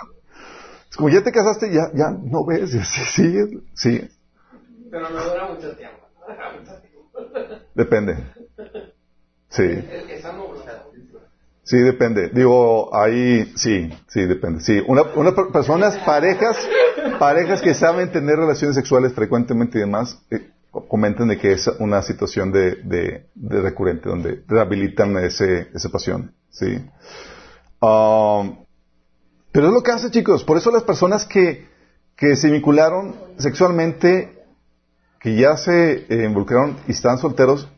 Speaker 1: es como ya te casaste, ya, ya no ves, sí, sí, sí.
Speaker 2: Pero no dura mucho tiempo.
Speaker 1: Depende. Sí. Sí, depende. Digo, ahí, sí, sí, depende. Sí, una, una personas, parejas, parejas que saben tener relaciones sexuales frecuentemente y demás, eh, comentan de que es una situación de, de, de recurrente, donde rehabilitan ese, esa pasión, sí. Um, pero es lo que hace, chicos. Por eso las personas que, que se vincularon sexualmente, que ya se eh, involucraron y están solteros,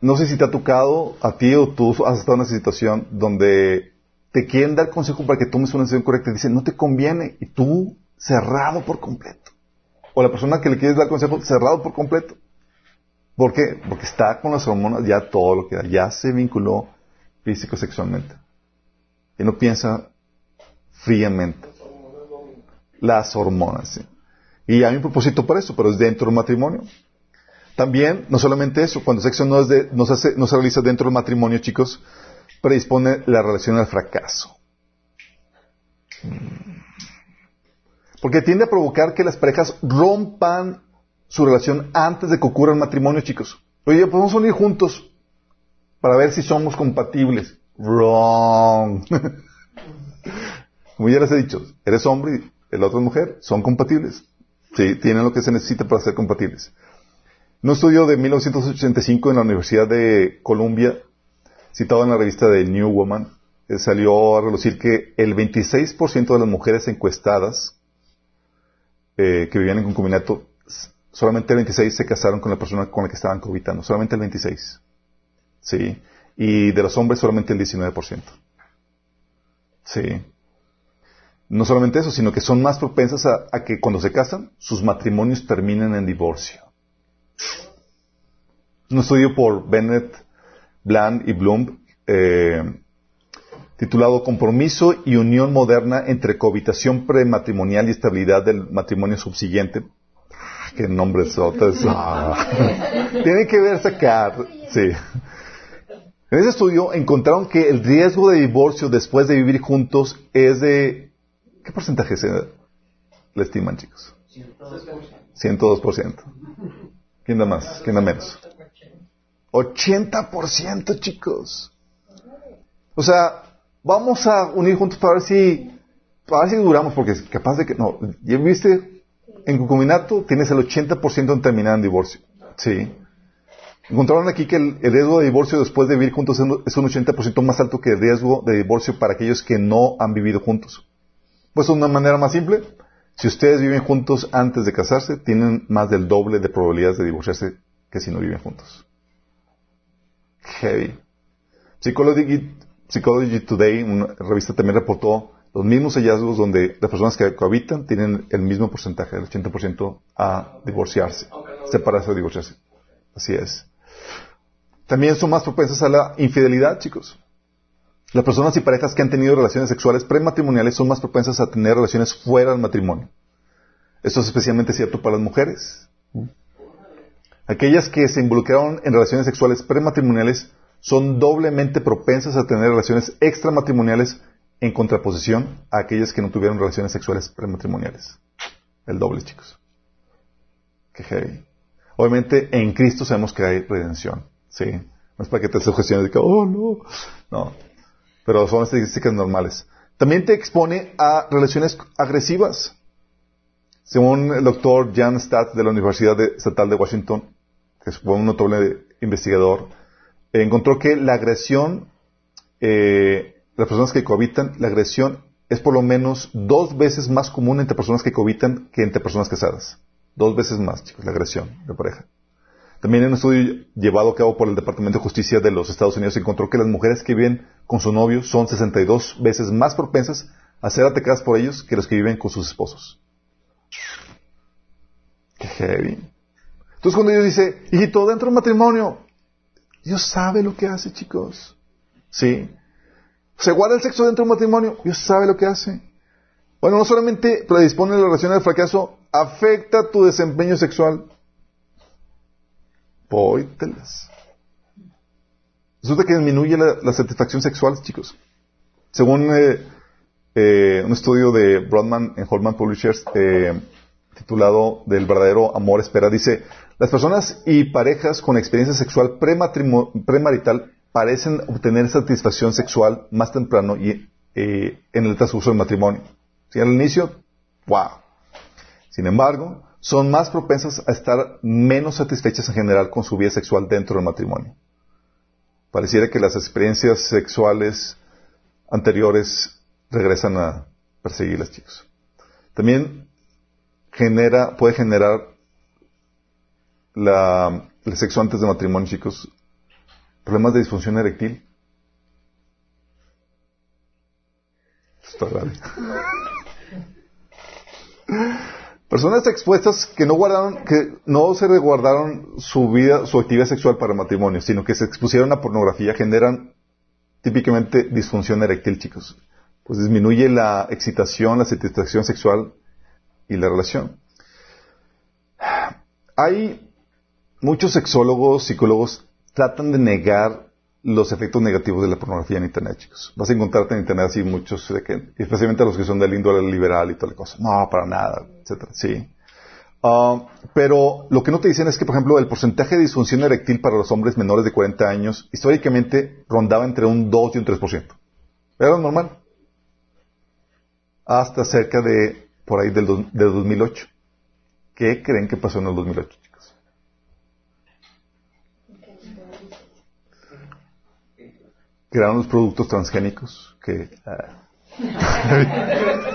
Speaker 1: no sé si te ha tocado a ti o tú has estado en una situación donde te quieren dar consejo para que tomes una decisión correcta y dicen, no te conviene, y tú cerrado por completo. O la persona que le quieres dar consejo cerrado por completo. ¿Por qué? Porque está con las hormonas ya todo lo que da, ya se vinculó físico-sexualmente. Y no piensa fríamente. Las hormonas, sí. Y hay un propósito para eso, pero es dentro del matrimonio. También, no solamente eso, cuando el sexo no, es de, no, se hace, no se realiza dentro del matrimonio, chicos, predispone la relación al fracaso. Porque tiende a provocar que las parejas rompan su relación antes de que ocurra el matrimonio, chicos. Oye, podemos unir juntos para ver si somos compatibles. Wrong. Como ya les he dicho, eres hombre y el otro es mujer, son compatibles. Sí, tienen lo que se necesita para ser compatibles. Un estudio de 1985 en la Universidad de Columbia, citado en la revista de New Woman, eh, salió a relucir que el 26% de las mujeres encuestadas eh, que vivían en concubinato, solamente el 26 se casaron con la persona con la que estaban cohabitando, solamente el 26. ¿Sí? Y de los hombres solamente el 19%. ¿Sí? No solamente eso, sino que son más propensas a, que cuando se casan, sus matrimonios terminen en divorcio. Un estudio por Bennett, Bland y Bloom, eh, titulado Compromiso y unión moderna entre cohabitación prematrimonial y estabilidad del matrimonio subsiguiente. qué nombre sotas. Ah. Tienen que ver sacar. Sí. En ese estudio encontraron que el riesgo de divorcio después de vivir juntos es de... ¿Qué porcentaje se le estiman, chicos? 102%. ¿Quién da más? ¿Quién da menos? 80%, chicos. O sea, vamos a unir juntos para ver si, para ver si duramos, porque es capaz de que, no, ya viste, en concubinato tienes el 80% en terminar en divorcio. Sí. Encontraron aquí que el, el riesgo de divorcio después de vivir juntos es un 80% más alto que el riesgo de divorcio para aquellos que no han vivido juntos. Pues de una manera más simple, si ustedes viven juntos antes de casarse, tienen más del doble de probabilidades de divorciarse que si no viven juntos. Heavy. Psychology, Psychology Today, una revista también reportó los mismos hallazgos donde las personas que cohabitan tienen el mismo porcentaje, el 80% a divorciarse, separarse o divorciarse. Así es. También son más propensas a la infidelidad, chicos. Las personas y parejas que han tenido relaciones sexuales prematrimoniales son más propensas a tener relaciones fuera del matrimonio. Esto es especialmente cierto para las mujeres. Aquellas que se involucraron en relaciones sexuales prematrimoniales son doblemente propensas a tener relaciones extramatrimoniales en contraposición a aquellas que no tuvieron relaciones sexuales prematrimoniales. El doble, chicos. Qué heavy. Obviamente en Cristo sabemos que hay redención. Sí. No es para que te sugestiones de que, oh no. No. Pero son estadísticas normales. También te expone a relaciones agresivas. Según el doctor Jan Statt de la Universidad Estatal de Washington, que fue un notable investigador, encontró que la agresión, eh, las personas que cohabitan, la agresión es por lo menos dos veces más común entre personas que cohabitan que entre personas casadas. Dos veces más, chicos, la agresión de pareja. También un estudio llevado a cabo por el Departamento de Justicia de los Estados Unidos encontró que las mujeres que viven con su novio son 62 veces más propensas a ser atacadas por ellos que los que viven con sus esposos. Qué heavy. Entonces cuando Dios dice, hijito, dentro del matrimonio, Dios sabe lo que hace, chicos. Sí. Se guarda el sexo dentro del matrimonio, Dios sabe lo que hace. Bueno, no solamente predispone la relación al fracaso, afecta tu desempeño sexual. Póytelas. Resulta que disminuye la, satisfacción sexual, chicos. Según eh, eh, un estudio de Broadman en Holman Publishers, eh, titulado Del verdadero amor espera, dice, las personas y parejas con experiencia sexual premarital parecen obtener satisfacción sexual más temprano y en el transcurso del matrimonio. Si al inicio, wow. Sin embargo, son más propensas a estar menos satisfechas en general con su vida sexual dentro del matrimonio. Pareciera que las experiencias sexuales anteriores regresan a perseguirlas, chicos. También genera, puede generar el sexo antes de matrimonio, chicos, problemas de disfunción eréctil. Está grave. Personas expuestas que no guardaron, que no se resguardaron su vida, su actividad sexual para matrimonio, sino que se expusieron a pornografía, generan típicamente disfunción eréctil, chicos. Pues disminuye la excitación, la satisfacción sexual y la relación. Hay muchos sexólogos, psicólogos, tratan de negar los efectos negativos de la pornografía en Internet, chicos. Vas a encontrarte en Internet así muchos, que, especialmente los que son del índole liberal y toda la cosa. No, para nada, etcétera. Sí. Ah, pero lo que no te dicen es que, por ejemplo, el porcentaje de disfunción eréctil para los hombres menores de 40 años históricamente rondaba entre un 2 y un 3%. Era normal. Hasta cerca de, por ahí del, del 2008. ¿Qué creen que pasó en el 2008? Crearon los productos transgénicos que... Ah.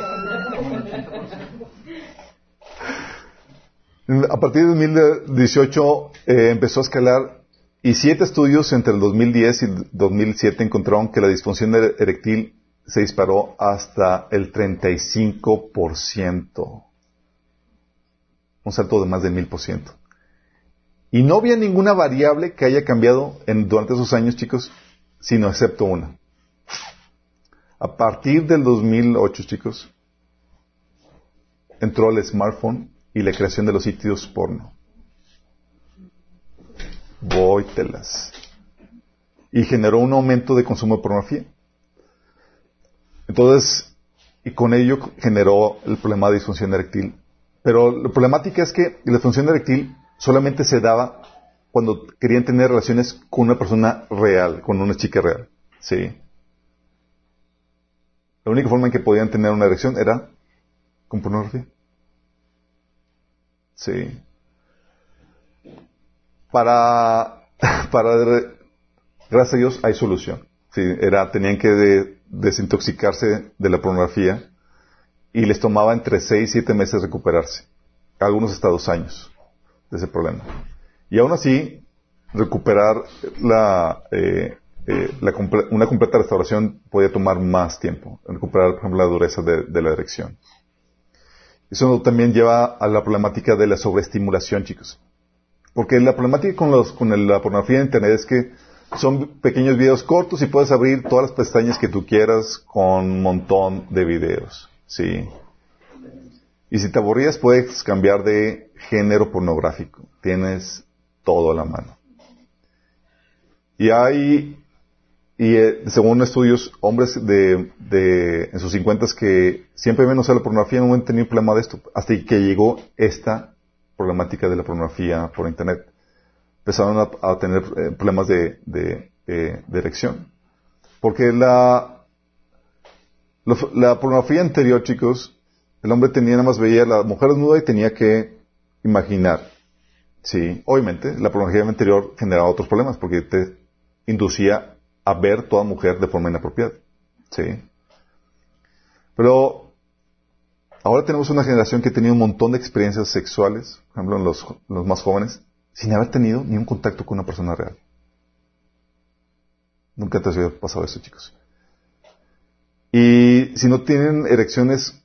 Speaker 1: a partir de 2018 eh, empezó a escalar y siete estudios entre el 2010 y el 2007 encontraron que la disfunción eréctil se disparó hasta el 35%. Un salto de más del 1000%. Y no había ninguna variable que haya cambiado en, durante esos años, chicos, sino excepto una. A partir del 2008, chicos, entró el smartphone y la creación de los sitios porno. Voy-telas. Y generó un aumento de consumo de pornografía. Entonces, y con ello generó el problema de disfunción eréctil. Pero la problemática es que la disfunción eréctil solamente se daba cuando querían tener relaciones con una persona real, con una chica real. ¿Sí? La única forma en que podían tener una erección era con pornografía. Sí. Para, para, gracias a Dios hay solución. Era, tenían que desintoxicarse de la pornografía y les tomaba entre 6 y 7 meses recuperarse. Algunos hasta dos años de ese problema. Y aún así, recuperar la, eh, eh, una completa restauración podía tomar más tiempo. Recuperar, por ejemplo, la dureza de, la erección. Eso también lleva a la problemática de la sobreestimulación, chicos. Porque la problemática con, los, con la pornografía de Internet es que son pequeños videos cortos y puedes abrir todas las pestañas que tú quieras con un montón de videos. Sí. Y si te aburrías, puedes cambiar de género pornográfico. Tienes todo a la mano. Y hay, y eh, según estudios, hombres de, de en sus cincuentas que siempre ven usar la pornografía no han tenido problema de esto, hasta que llegó esta problemática de la pornografía por internet. Empezaron a, tener eh, problemas de, de, eh, de, erección. Porque la, la pornografía anterior, chicos, el hombre tenía nada más veía la mujer desnuda y tenía que imaginar. Sí, obviamente, la pornografía anterior generaba otros problemas porque te inducía a ver toda mujer de forma inapropiada. Sí. Pero ahora tenemos una generación que ha tenido un montón de experiencias sexuales, por ejemplo, en los, los más jóvenes, sin haber tenido ni un contacto con una persona real. Nunca te ha pasado eso, chicos. Y si no tienen erecciones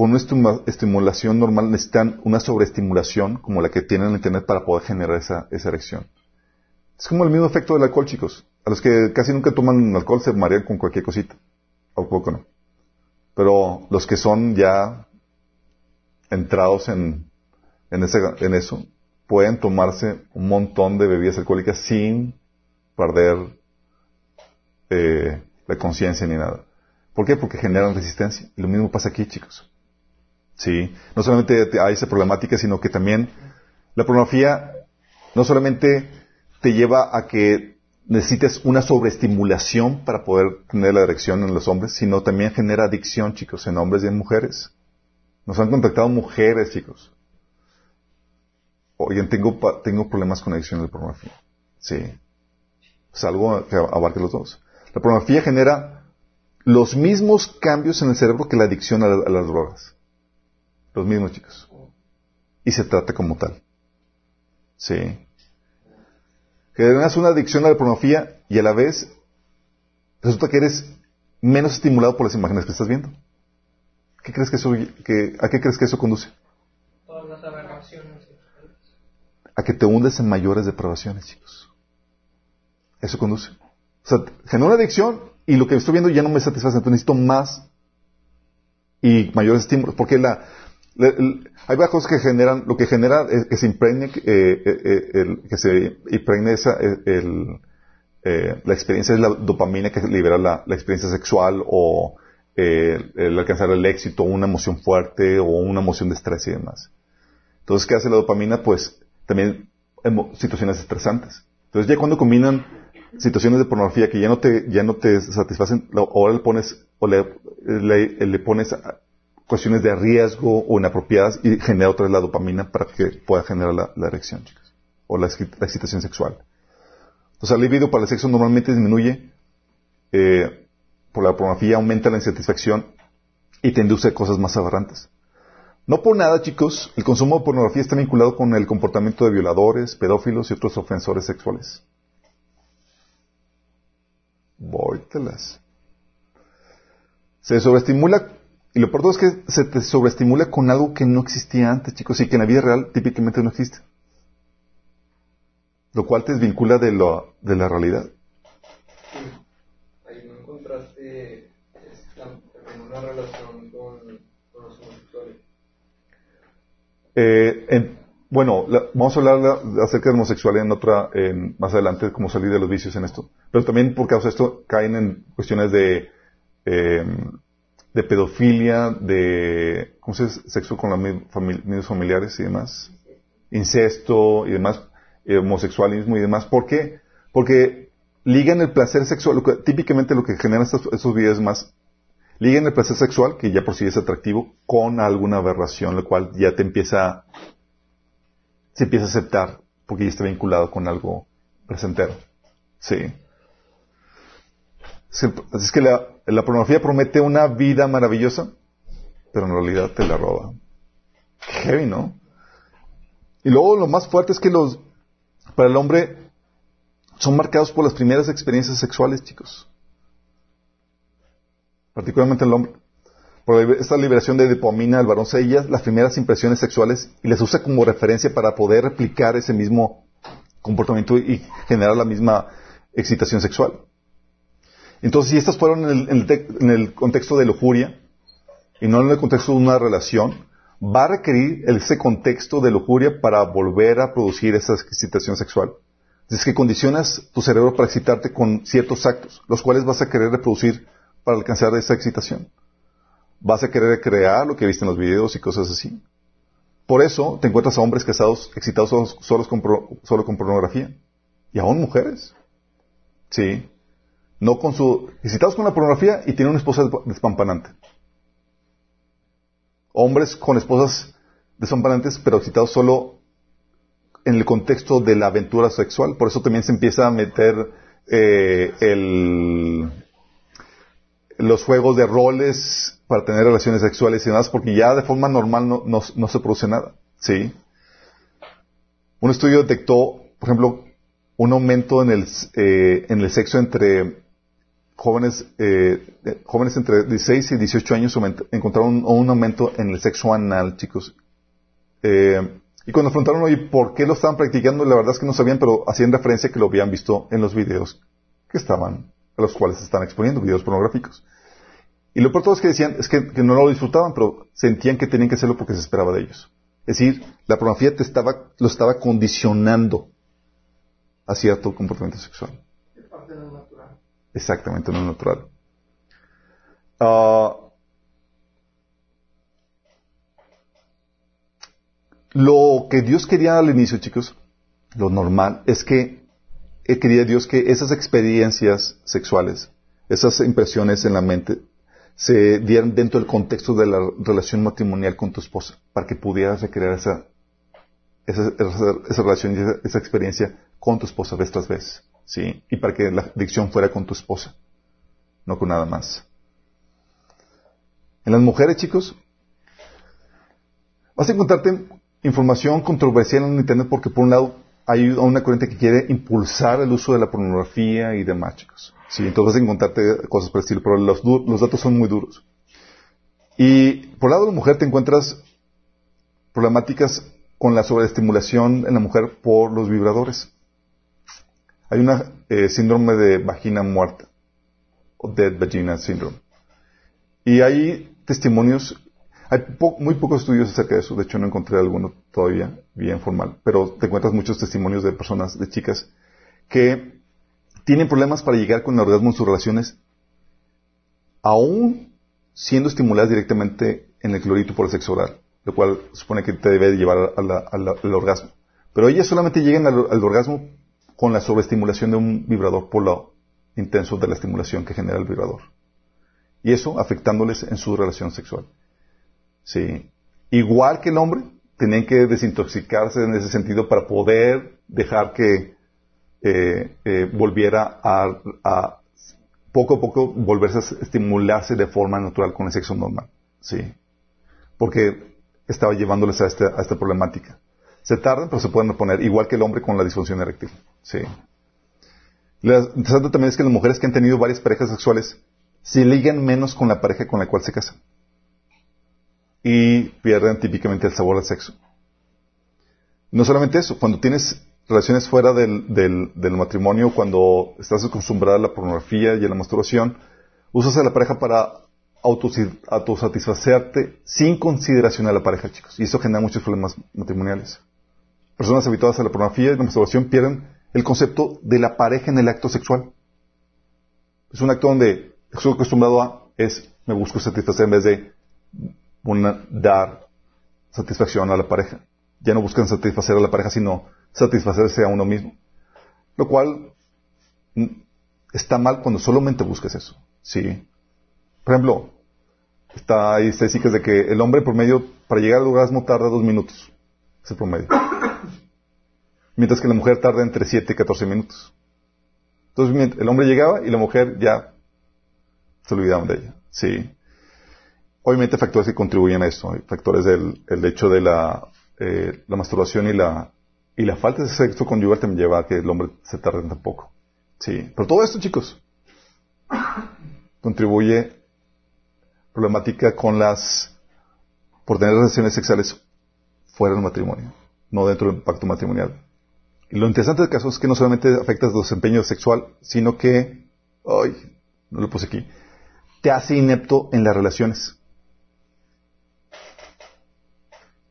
Speaker 1: con una estimulación normal necesitan una sobreestimulación como la que tienen en Internet para poder generar esa, esa erección. Es como el mismo efecto del alcohol, chicos. A los que casi nunca toman alcohol se marean con cualquier cosita. O poco no. Pero los que son ya entrados en, eso, pueden tomarse un montón de bebidas alcohólicas sin perder eh, la conciencia ni nada. ¿Por qué? Porque generan resistencia. Y lo mismo pasa aquí, chicos. Sí, no solamente hay esa problemática, sino que también la pornografía no solamente te lleva a que necesites una sobreestimulación para poder tener la erección en los hombres, sino también genera adicción, chicos, en hombres y en mujeres. Nos han contactado mujeres, chicos. Oye, tengo, tengo problemas con adicción a la pornografía. Sí. Es algo que abarca los dos. La pornografía genera los mismos cambios en el cerebro que la adicción a las drogas. Los mismos chicos. Y se trata como tal. Sí. Que tengas una adicción a la pornografía y a la vez resulta que eres menos estimulado por las imágenes que estás viendo. ¿Qué crees que eso, que, ¿A qué crees que eso conduce?
Speaker 2: Todas las aberraciones.
Speaker 1: A que te hundes en mayores depravaciones, chicos. Eso conduce. O sea, genera una adicción y lo que estoy viendo ya no me satisface, entonces necesito más y mayores estímulos. Porque la, hay varias cosas que generan, lo que genera es que se impregne, eh, eh, eh, que se impregne esa, el, la experiencia es la dopamina que libera la, experiencia sexual o el alcanzar el éxito, una emoción fuerte o una emoción de estrés y demás. Entonces, ¿qué hace la dopamina? Pues también situaciones estresantes. Entonces, ya cuando combinan situaciones de pornografía que ya no te, ya no te satisfacen, ahora le pones, o le, le, le pones cuestiones de riesgo o inapropiadas y genera otra vez la dopamina para que pueda generar la, erección, chicos, o la, excitación sexual. Entonces, el libido para el sexo normalmente disminuye eh, por la pornografía, aumenta la insatisfacción y te induce a cosas más aberrantes. No por nada, chicos, el consumo de pornografía está vinculado con el comportamiento de violadores, pedófilos y otros ofensores sexuales. Vóytelas. Se sobreestimula y lo peor es que se te sobreestimula con algo que no existía antes, chicos, y que en la vida real típicamente no existe. Lo cual te desvincula de, lo, de la realidad.
Speaker 2: Hay un contraste en una relación con, los homosexuales.
Speaker 1: Eh, en- bueno, la- vamos a hablar la- acerca de homosexualidad en otra, en- más adelante, cómo salir de los vicios en esto. Pero también por causa de esto caen en cuestiones de, eh, de pedofilia, de, ¿cómo se dice? Sexo con los mismos familiares y demás. Incesto y demás, eh, homosexualismo y demás. ¿Por qué? Porque ligan el placer sexual, típicamente lo que generan estos, estos videos más, ligan el placer sexual, que ya por sí es atractivo, con alguna aberración, lo cual ya te empieza, se empieza a aceptar, porque ya está vinculado con algo placentero. Sí. Sí, Así es que la, la pornografía promete una vida maravillosa, pero en realidad te la roba. Qué heavy, ¿no? Y luego lo más fuerte es que los, para el hombre, son marcados por las primeras experiencias sexuales, chicos. Particularmente el hombre. Por esta liberación de dopamina, el varón sella las primeras impresiones sexuales y las usa como referencia para poder replicar ese mismo comportamiento y generar la misma excitación sexual. Entonces, si estas fueron en el, contexto de lujuria y no en el contexto de una relación, va a requerir ese contexto de lujuria para volver a producir esa excitación sexual. Es que condicionas tu cerebro para excitarte con ciertos actos, los cuales vas a querer reproducir para alcanzar esa excitación. Vas a querer crear lo que viste en los videos y cosas así. Por eso te encuentras a hombres casados excitados solo con pornografía. Y aún mujeres. Sí. No con su, excitados con la pornografía y tienen una esposa desp- despampanante. Hombres con esposas despampanantes, pero excitados solo en el contexto de la aventura sexual. Por eso también se empieza a meter eh, el, los juegos de roles para tener relaciones sexuales y demás, porque ya de forma normal no, no- no se produce nada. ¿sí? Un estudio detectó, por ejemplo, un aumento en el, eh, en el sexo entre jóvenes, eh, eh, jóvenes entre 16 y 18 años encontraron un, un aumento en el sexo anal, chicos. Eh, y cuando preguntaron, oye, ¿por qué lo estaban practicando? La verdad es que no sabían, pero hacían referencia a que lo habían visto en los videos que estaban, a los cuales se están exponiendo, videos pornográficos. Y lo peor todo es que decían, es que, que no lo disfrutaban, pero sentían que tenían que hacerlo porque se esperaba de ellos. Es decir, la pornografía te estaba, lo estaba condicionando a cierto comportamiento sexual.
Speaker 2: Es parte de lo natural.
Speaker 1: Exactamente, no es natural. Ah, lo que Dios quería al inicio, chicos, lo normal, es que eh, quería Dios que esas experiencias sexuales, esas impresiones en la mente, se dieran dentro del contexto de la relación matrimonial con tu esposa, para que pudieras recrear esa, esa, esa- relación y esa, esa experiencia con tu esposa vez tras vez, ¿sí? Y para que la adicción fuera con tu esposa, no con nada más. En las mujeres, chicos, vas a encontrarte información controversial en Internet porque por un lado hay una corriente que quiere impulsar el uso de la pornografía y demás, chicos. Sí, entonces vas a encontrarte cosas por estilo, pero los, los datos son muy duros. Y por el lado de la mujer te encuentras problemáticas con la sobreestimulación en la mujer por los vibradores. Hay una eh, síndrome de vagina muerta, o dead vagina syndrome. Y hay testimonios, hay muy pocos estudios acerca de eso, de hecho no encontré alguno todavía bien formal, pero te encuentras muchos testimonios de personas, de chicas, que tienen problemas para llegar con el orgasmo en sus relaciones, aún siendo estimuladas directamente en el clorito por el sexo oral, lo cual supone que te debe llevar al orgasmo. Pero ellas solamente llegan al orgasmo con la sobreestimulación de un vibrador por lo intenso de la estimulación que genera el vibrador. Y eso afectándoles en su relación sexual. Sí. Igual que el hombre, tenían que desintoxicarse en ese sentido para poder dejar que eh, eh, volviera a, poco a poco volverse a estimularse de forma natural con el sexo normal. Sí. Porque estaba llevándoles a, este- a esta problemática. Se tardan, pero se pueden poner, igual que el hombre con la disfunción eréctil. Sí. Lo interesante también es que las mujeres que han tenido varias parejas sexuales se ligan menos con la pareja con la cual se casan. Y pierden típicamente el sabor al sexo. No solamente eso, cuando tienes relaciones fuera del, del- del matrimonio, cuando estás acostumbrada a la pornografía y a la masturbación, usas a la pareja para autosatisfacerte sin consideración a la pareja, chicos. Y eso genera muchos problemas matrimoniales. Personas habituadas a la pornografía y la masturbación pierden el concepto de la pareja en el acto sexual. Es un acto donde estoy acostumbrado a, es, me busco satisfacer en vez de una- dar satisfacción a la pareja. Ya no buscan satisfacer a la pareja, sino satisfacerse a uno mismo. Lo cual mm, está mal cuando solamente buscas eso. Sí. Por ejemplo, está ahí estadísticas de que el hombre promedio para llegar al orgasmo tarda dos minutos. Es el promedio. Mientras que la mujer tarda entre 7 y 14 minutos. Entonces el hombre llegaba y la mujer ya se olvidaban de ella. Sí. Obviamente factores que contribuyen a. Hay factores del el hecho de la, eh, la masturbación y la, y la falta de sexo conyugal también lleva a que el hombre se tarde tan poco. Sí. Pero todo esto, chicos, contribuye problemática con las por tener relaciones sexuales fuera del matrimonio, no dentro del pacto matrimonial. Lo interesante del caso es que no solamente afecta el desempeño sexual, sino que, ay, no lo puse aquí, te hace inepto en las relaciones.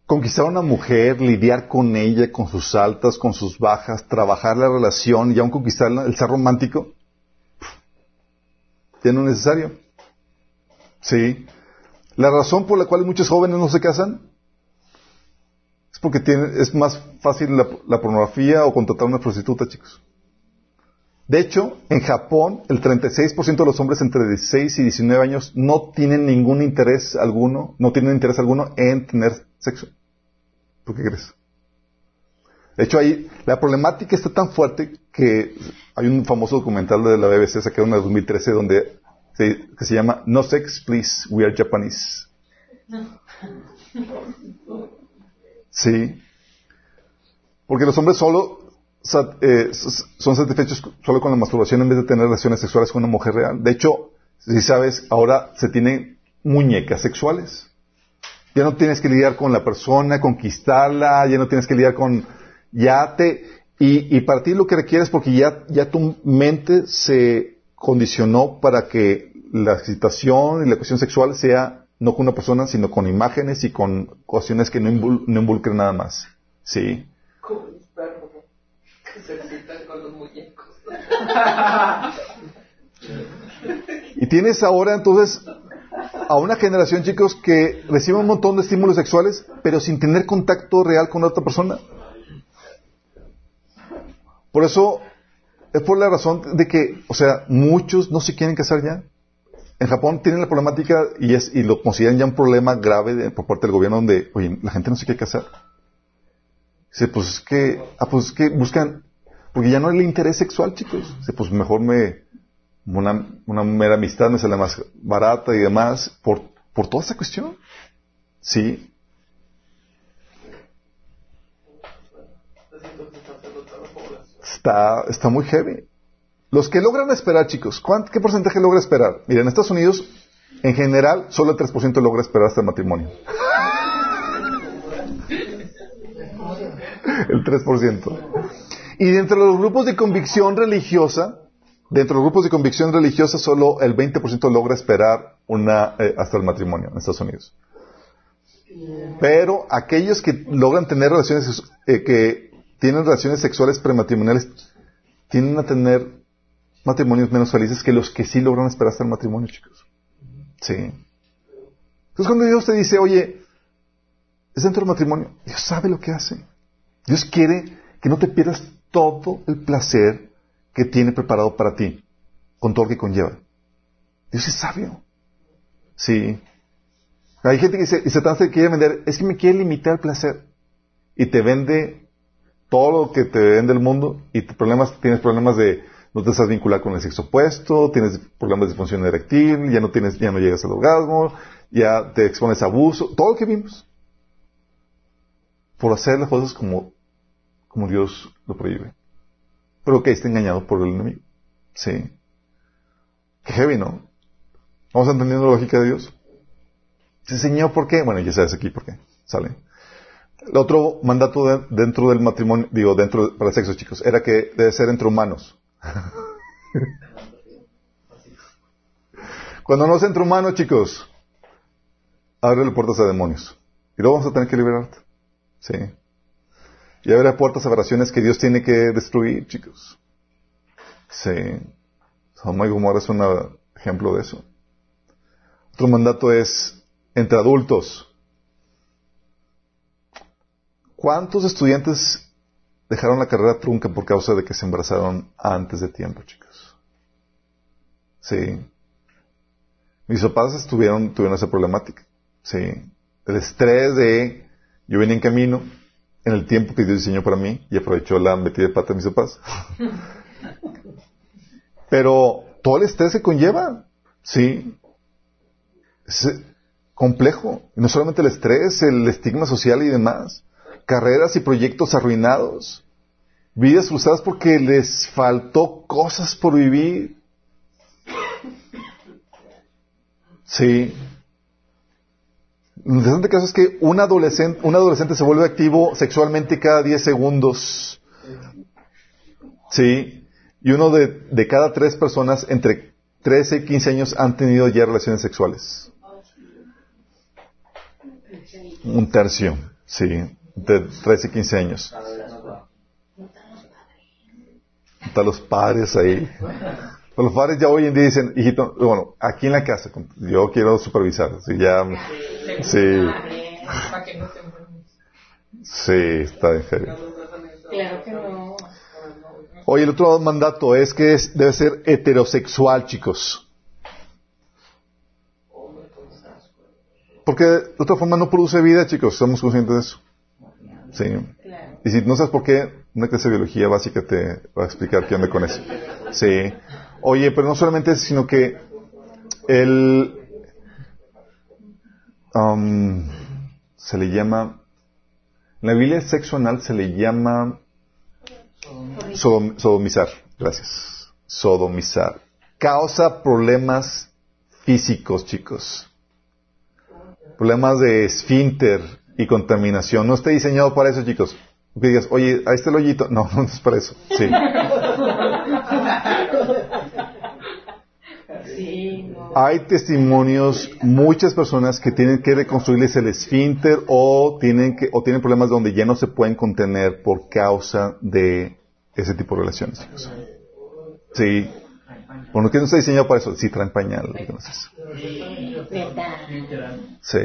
Speaker 1: Conquistar a una mujer, lidiar con ella, con sus altas, con sus bajas, trabajar la relación y aún conquistarla, el ser romántico, ya no es necesario. Sí. La razón por la cual muchos jóvenes no se casan porque tiene, es más fácil la, pornografía o contratar una prostituta, chicos. De hecho, en Japón, el 36% de los hombres entre 16 y 19 años no tienen ningún interés alguno, no tienen interés alguno en tener sexo. ¿Por qué crees? De hecho, ahí la problemática está tan fuerte que hay un famoso documental de la BBC sacado en el 2013 donde se, que se llama No Sex, Please, We Are Japanese. Sí. Porque los hombres solo eh, son satisfechos solo con la masturbación en vez de tener relaciones sexuales con una mujer real. De hecho, si sabes, ahora se tienen muñecas sexuales. Ya no tienes que lidiar con la persona, conquistarla, ya no tienes que lidiar con... Ya te... Y, y para ti lo que requieres, porque ya, ya tu mente se condicionó para que la excitación y la cuestión sexual sea no con una persona, sino con imágenes y con cuestiones que no, invol- no involucren nada más. Sí.
Speaker 2: Como los perros que se excitan con los muñecos.
Speaker 1: Y tienes ahora entonces a una generación, chicos, que recibe un montón de estímulos sexuales, pero sin tener contacto real con otra persona. Por eso, es por la razón de que, o sea, muchos no se quieren casar ya. En Japón tienen la problemática y, es, y lo consideran ya un problema grave por parte del gobierno donde, oye, la gente no se quiere casar. Dice, pues es que, ah, pues es que buscan, porque ya no hay el interés sexual, chicos. Dice, pues mejor me, una, una mera amistad me sale más barata y demás, por, por toda esa cuestión. Sí. Está, está muy heavy. Los que logran esperar, chicos, ¿cuánto, ¿qué porcentaje logra esperar? Mira, en Estados Unidos, en general, solo el 3% logra esperar hasta el matrimonio. el 3%. Y dentro de los grupos de convicción religiosa, dentro de los grupos de convicción religiosa, solo el 20% logra esperar una, eh, hasta el matrimonio en Estados Unidos. Pero aquellos que logran tener relaciones, eh, que tienen relaciones sexuales prematrimoniales, tienden a tener matrimonios menos felices que los que sí logran esperar hasta el matrimonio, chicos. Sí. Entonces cuando Dios te dice, oye, es dentro del matrimonio, Dios sabe lo que hace. Dios quiere que no te pierdas todo el placer que tiene preparado para ti, con todo lo que conlleva. Dios es sabio. Sí. Hay gente que dice, y Satán se quiere vender, es que me quiere limitar el placer. Y te vende todo lo que te vende el mundo y problemas, tienes problemas de no te estás vinculado con el sexo opuesto, tienes problemas de función eréctil, ya no tienes, ya no llegas al orgasmo, ya te expones a abuso, todo lo que vimos. Por hacer las cosas como, como Dios lo prohíbe. Pero que está engañado por el enemigo. Sí. Qué heavy, ¿no? ¿Vamos entendiendo la lógica de Dios? Se enseñó por qué. Bueno, ya sabes aquí por qué. Sale. El otro mandato de- dentro del matrimonio, digo, dentro para el sexo, chicos, era que debe ser entre humanos. Cuando no es entre humanos, chicos, abre puertas a demonios. Y luego vamos a tener que liberarte. Sí. Y abre puertas a operaciones que Dios tiene que destruir, chicos. Sí. Sodoma y Gomorra es un ejemplo de eso. Otro mandato es entre adultos. ¿Cuántos estudiantes dejaron la carrera trunca por causa de que se embarazaron antes de tiempo, chicos? Sí. Mis papás estuvieron, tuvieron esa problemática. Sí. El estrés de yo venía en camino en el tiempo que Dios diseñó para mí y aprovechó la metida de pata de mis papás. Pero todo el estrés se conlleva. Sí. Es complejo. Y no solamente el estrés, el estigma social y demás. Carreras y proyectos arruinados. Vidas frustradas porque les faltó cosas por vivir. Sí. Lo interesante caso es que un adolescente, un adolescente se vuelve activo sexualmente cada 10 segundos. Sí. Y uno de, cada tres personas entre 13 y 15 años han tenido ya relaciones sexuales. Un tercio, sí, de 13 y 15 años. Están los padres ahí. Los padres ya hoy en día dicen, hijito, bueno, aquí en la casa, yo quiero supervisar. Sí, ya, sí. Sí, está en serio.
Speaker 3: Claro que no.
Speaker 1: Oye, el otro mandato es que es, debe ser heterosexual, chicos. Porque de otra forma no produce vida, chicos. Somos conscientes de eso. Sí. Y si no sabes por qué, una clase de biología básica te va a explicar qué onda con eso. Sí. Oye, pero no solamente eso, sino que el... Um, se le llama... En la Biblia sexo anal se le llama Sodom- sodomizar. Gracias. Sodomizar. Causa problemas físicos, chicos. Problemas de esfínter y contaminación. No está diseñado para eso, chicos. Que digas, oye, ahí está el hoyito. No, no es para eso. Sí.
Speaker 3: Sí, no.
Speaker 1: Hay testimonios, muchas personas que tienen que reconstruirles el esfínter o tienen que, o tienen problemas donde ya no se pueden contener por causa de ese tipo de relaciones. chicos. Sí. Bueno, que no está diseñado para eso. Sí, traen pañal. entonces. Sí.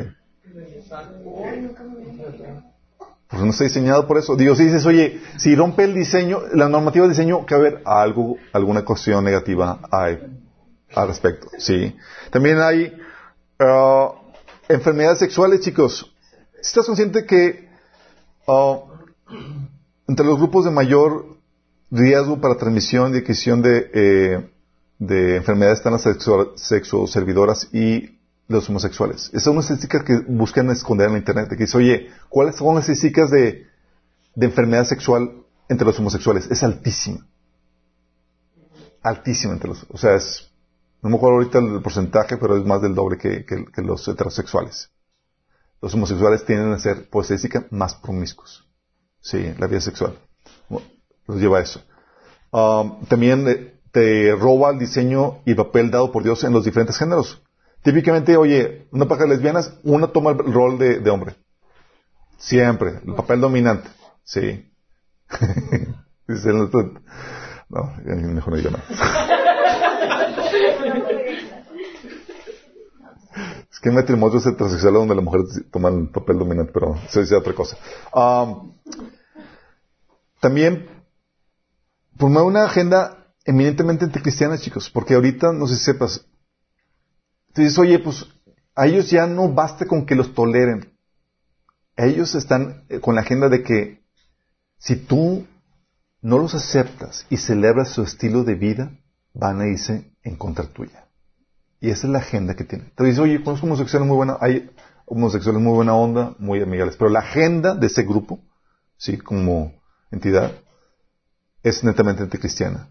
Speaker 1: Pues no está diseñado por eso. Dios dices, oye, si rompe el diseño, la normativa de diseño, que haber algo, alguna cuestión negativa hay al respecto. Sí. También hay ah, enfermedades sexuales, chicos. ¿Estás consciente que ah, entre los grupos de mayor riesgo para transmisión y adquisición de, eh, de enfermedades están las sexual- sexoservidoras y los homosexuales. Esas son unas estadísticas que buscan esconder en la internet. Que dice, oye, ¿cuáles son las estadísticas de, de enfermedad sexual entre los homosexuales? Es altísima. Altísima entre los... O sea, es... No me acuerdo ahorita el porcentaje, pero es más del doble que, que- los heterosexuales. Los homosexuales tienden a ser, por estadística, más promiscuos. Sí, la vida sexual. Los lleva a eso. Um, también eh, te roba el diseño y papel dado por Dios en los diferentes géneros. Típicamente, oye, una pareja de lesbianas, una toma el rol de, de hombre. Siempre, el papel dominante. Sí. Dice el otro- No, mejor no digo nada. Es que hay matrimonios heterosexuales donde la mujer toma el papel dominante, pero eso dice otra cosa. Um, también formar una agenda eminentemente anticristiana, chicos, porque ahorita, no sé si sepas, te dices, oye, pues a ellos ya no basta con que los toleren. Ellos están eh, con la agenda de que si tú no los aceptas y celebras su estilo de vida, van a irse en contra tuya. Y esa es la agenda que tienen. Te dices, oye, conozco homosexuales muy buena, hay homosexuales muy buena onda, muy amigables, pero la agenda de ese grupo, sí, como entidad, es netamente anticristiana.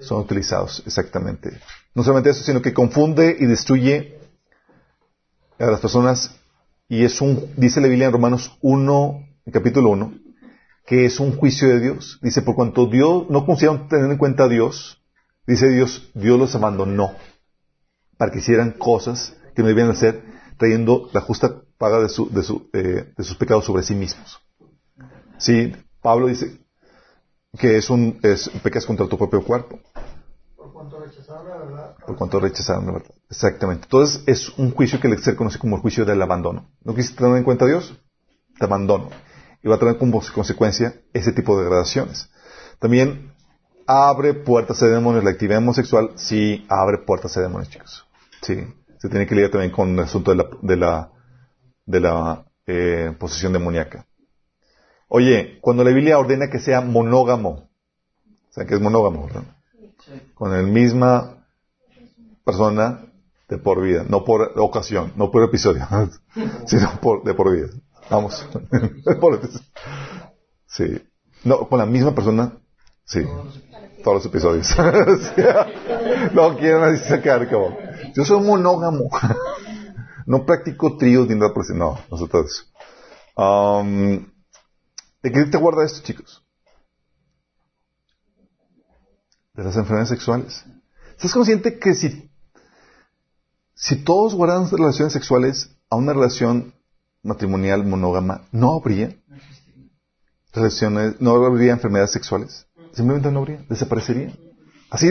Speaker 2: Son utilizados.
Speaker 1: Exactamente. No solamente eso, sino que confunde y destruye a las personas. Y es un, dice la Biblia en Romanos 1, en capítulo 1, que es un juicio de Dios. Dice, por cuanto Dios no consiguieron tener en cuenta a Dios, dice Dios, Dios los abandonó. para que hicieran cosas que no debían hacer, trayendo la justa paga de, su, de, su, eh, de sus pecados sobre sí mismos. Sí, Pablo dice que es un es, pecas contra tu propio cuerpo.
Speaker 2: Por cuanto rechazaron la verdad.
Speaker 1: Por cuanto rechazaron la verdad. Exactamente. Entonces es un juicio que se conoce como el juicio del abandono. ¿No quisiste tener en cuenta a Dios? Te abandono. Y va a tener como consecuencia ese tipo de degradaciones. También abre puertas a demonios. La actividad homosexual sí abre puertas a demonios, chicos. Sí. Se tiene que lidiar también con el asunto de la, de la, de la eh, posesión demoníaca. Oye, cuando la Biblia ordena que sea monógamo, ¿saben que es monógamo? ¿verdad? Con la misma persona de por vida, no por ocasión, no por episodio, sino por, de por vida. Vamos. sí. No, con la misma persona, sí. Todos los episodios. no quieren sacar como. Yo soy monógamo. no practico tríos ni nada por No, nosotros. Um, ¿De qué te guarda esto, chicos? De las enfermedades sexuales. ¿Estás consciente que si, si todos guardan relaciones sexuales a una relación matrimonial monógama, no habría relaciones, no habría enfermedades sexuales? Simplemente no habría, desaparecería. Así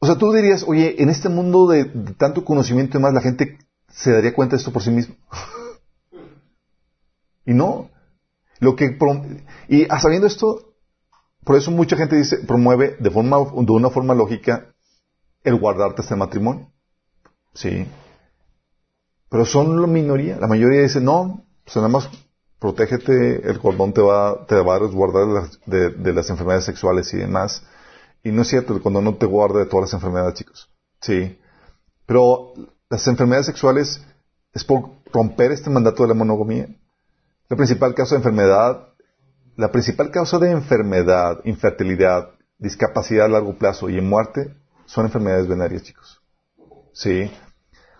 Speaker 1: o sea, tú dirías, oye, en este mundo de, de tanto conocimiento y demás, la gente se daría cuenta de esto por sí mismo. y no. Lo que y sabiendo esto, por eso mucha gente dice, promueve de forma de una forma lógica el guardarte este matrimonio. Sí. Pero son la minoría. La mayoría dice, no, pues nada más protégete, el cordón te va, te va a resguardar de, de, las enfermedades sexuales y demás. Y no es cierto, el cordón no te guarda de todas las enfermedades, chicos. Sí. Pero las enfermedades sexuales es por romper este mandato de la monogamía. La principal causa de enfermedad, la principal causa de enfermedad, infertilidad, discapacidad a largo plazo y en muerte son enfermedades venarias, chicos. Sí.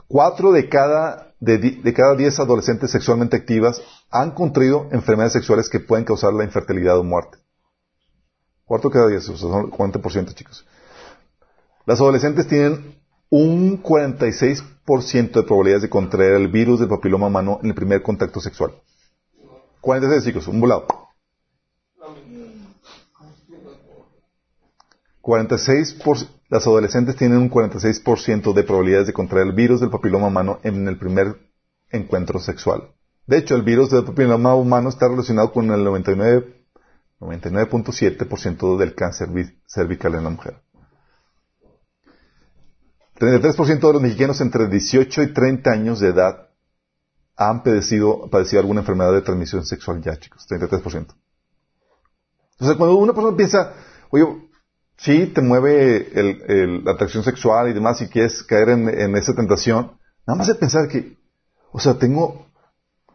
Speaker 1: Cuatro de cada, de, de cada diez adolescentes sexualmente activas han contraído enfermedades sexuales que pueden causar la infertilidad o muerte. Cuatro de cada diez, o sea, son 40%, chicos. Las adolescentes tienen un 46% de probabilidades de contraer el virus del papiloma humano en el primer contacto sexual. 46 chicos, un volado. 46 por, las adolescentes tienen un 46% de probabilidades de contraer el virus del papiloma humano en el primer encuentro sexual. De hecho, el virus del papiloma humano está relacionado con el 99.7% del cáncer cervical en la mujer. 33% de los mexicanos entre 18 y 30 años de edad han padecido, padecido alguna enfermedad de transmisión sexual ya, chicos. 33%. Entonces, cuando una persona piensa, oye, sí, te mueve el, la atracción sexual y demás y quieres caer en, en, esa tentación, nada más de pensar que, o sea, tengo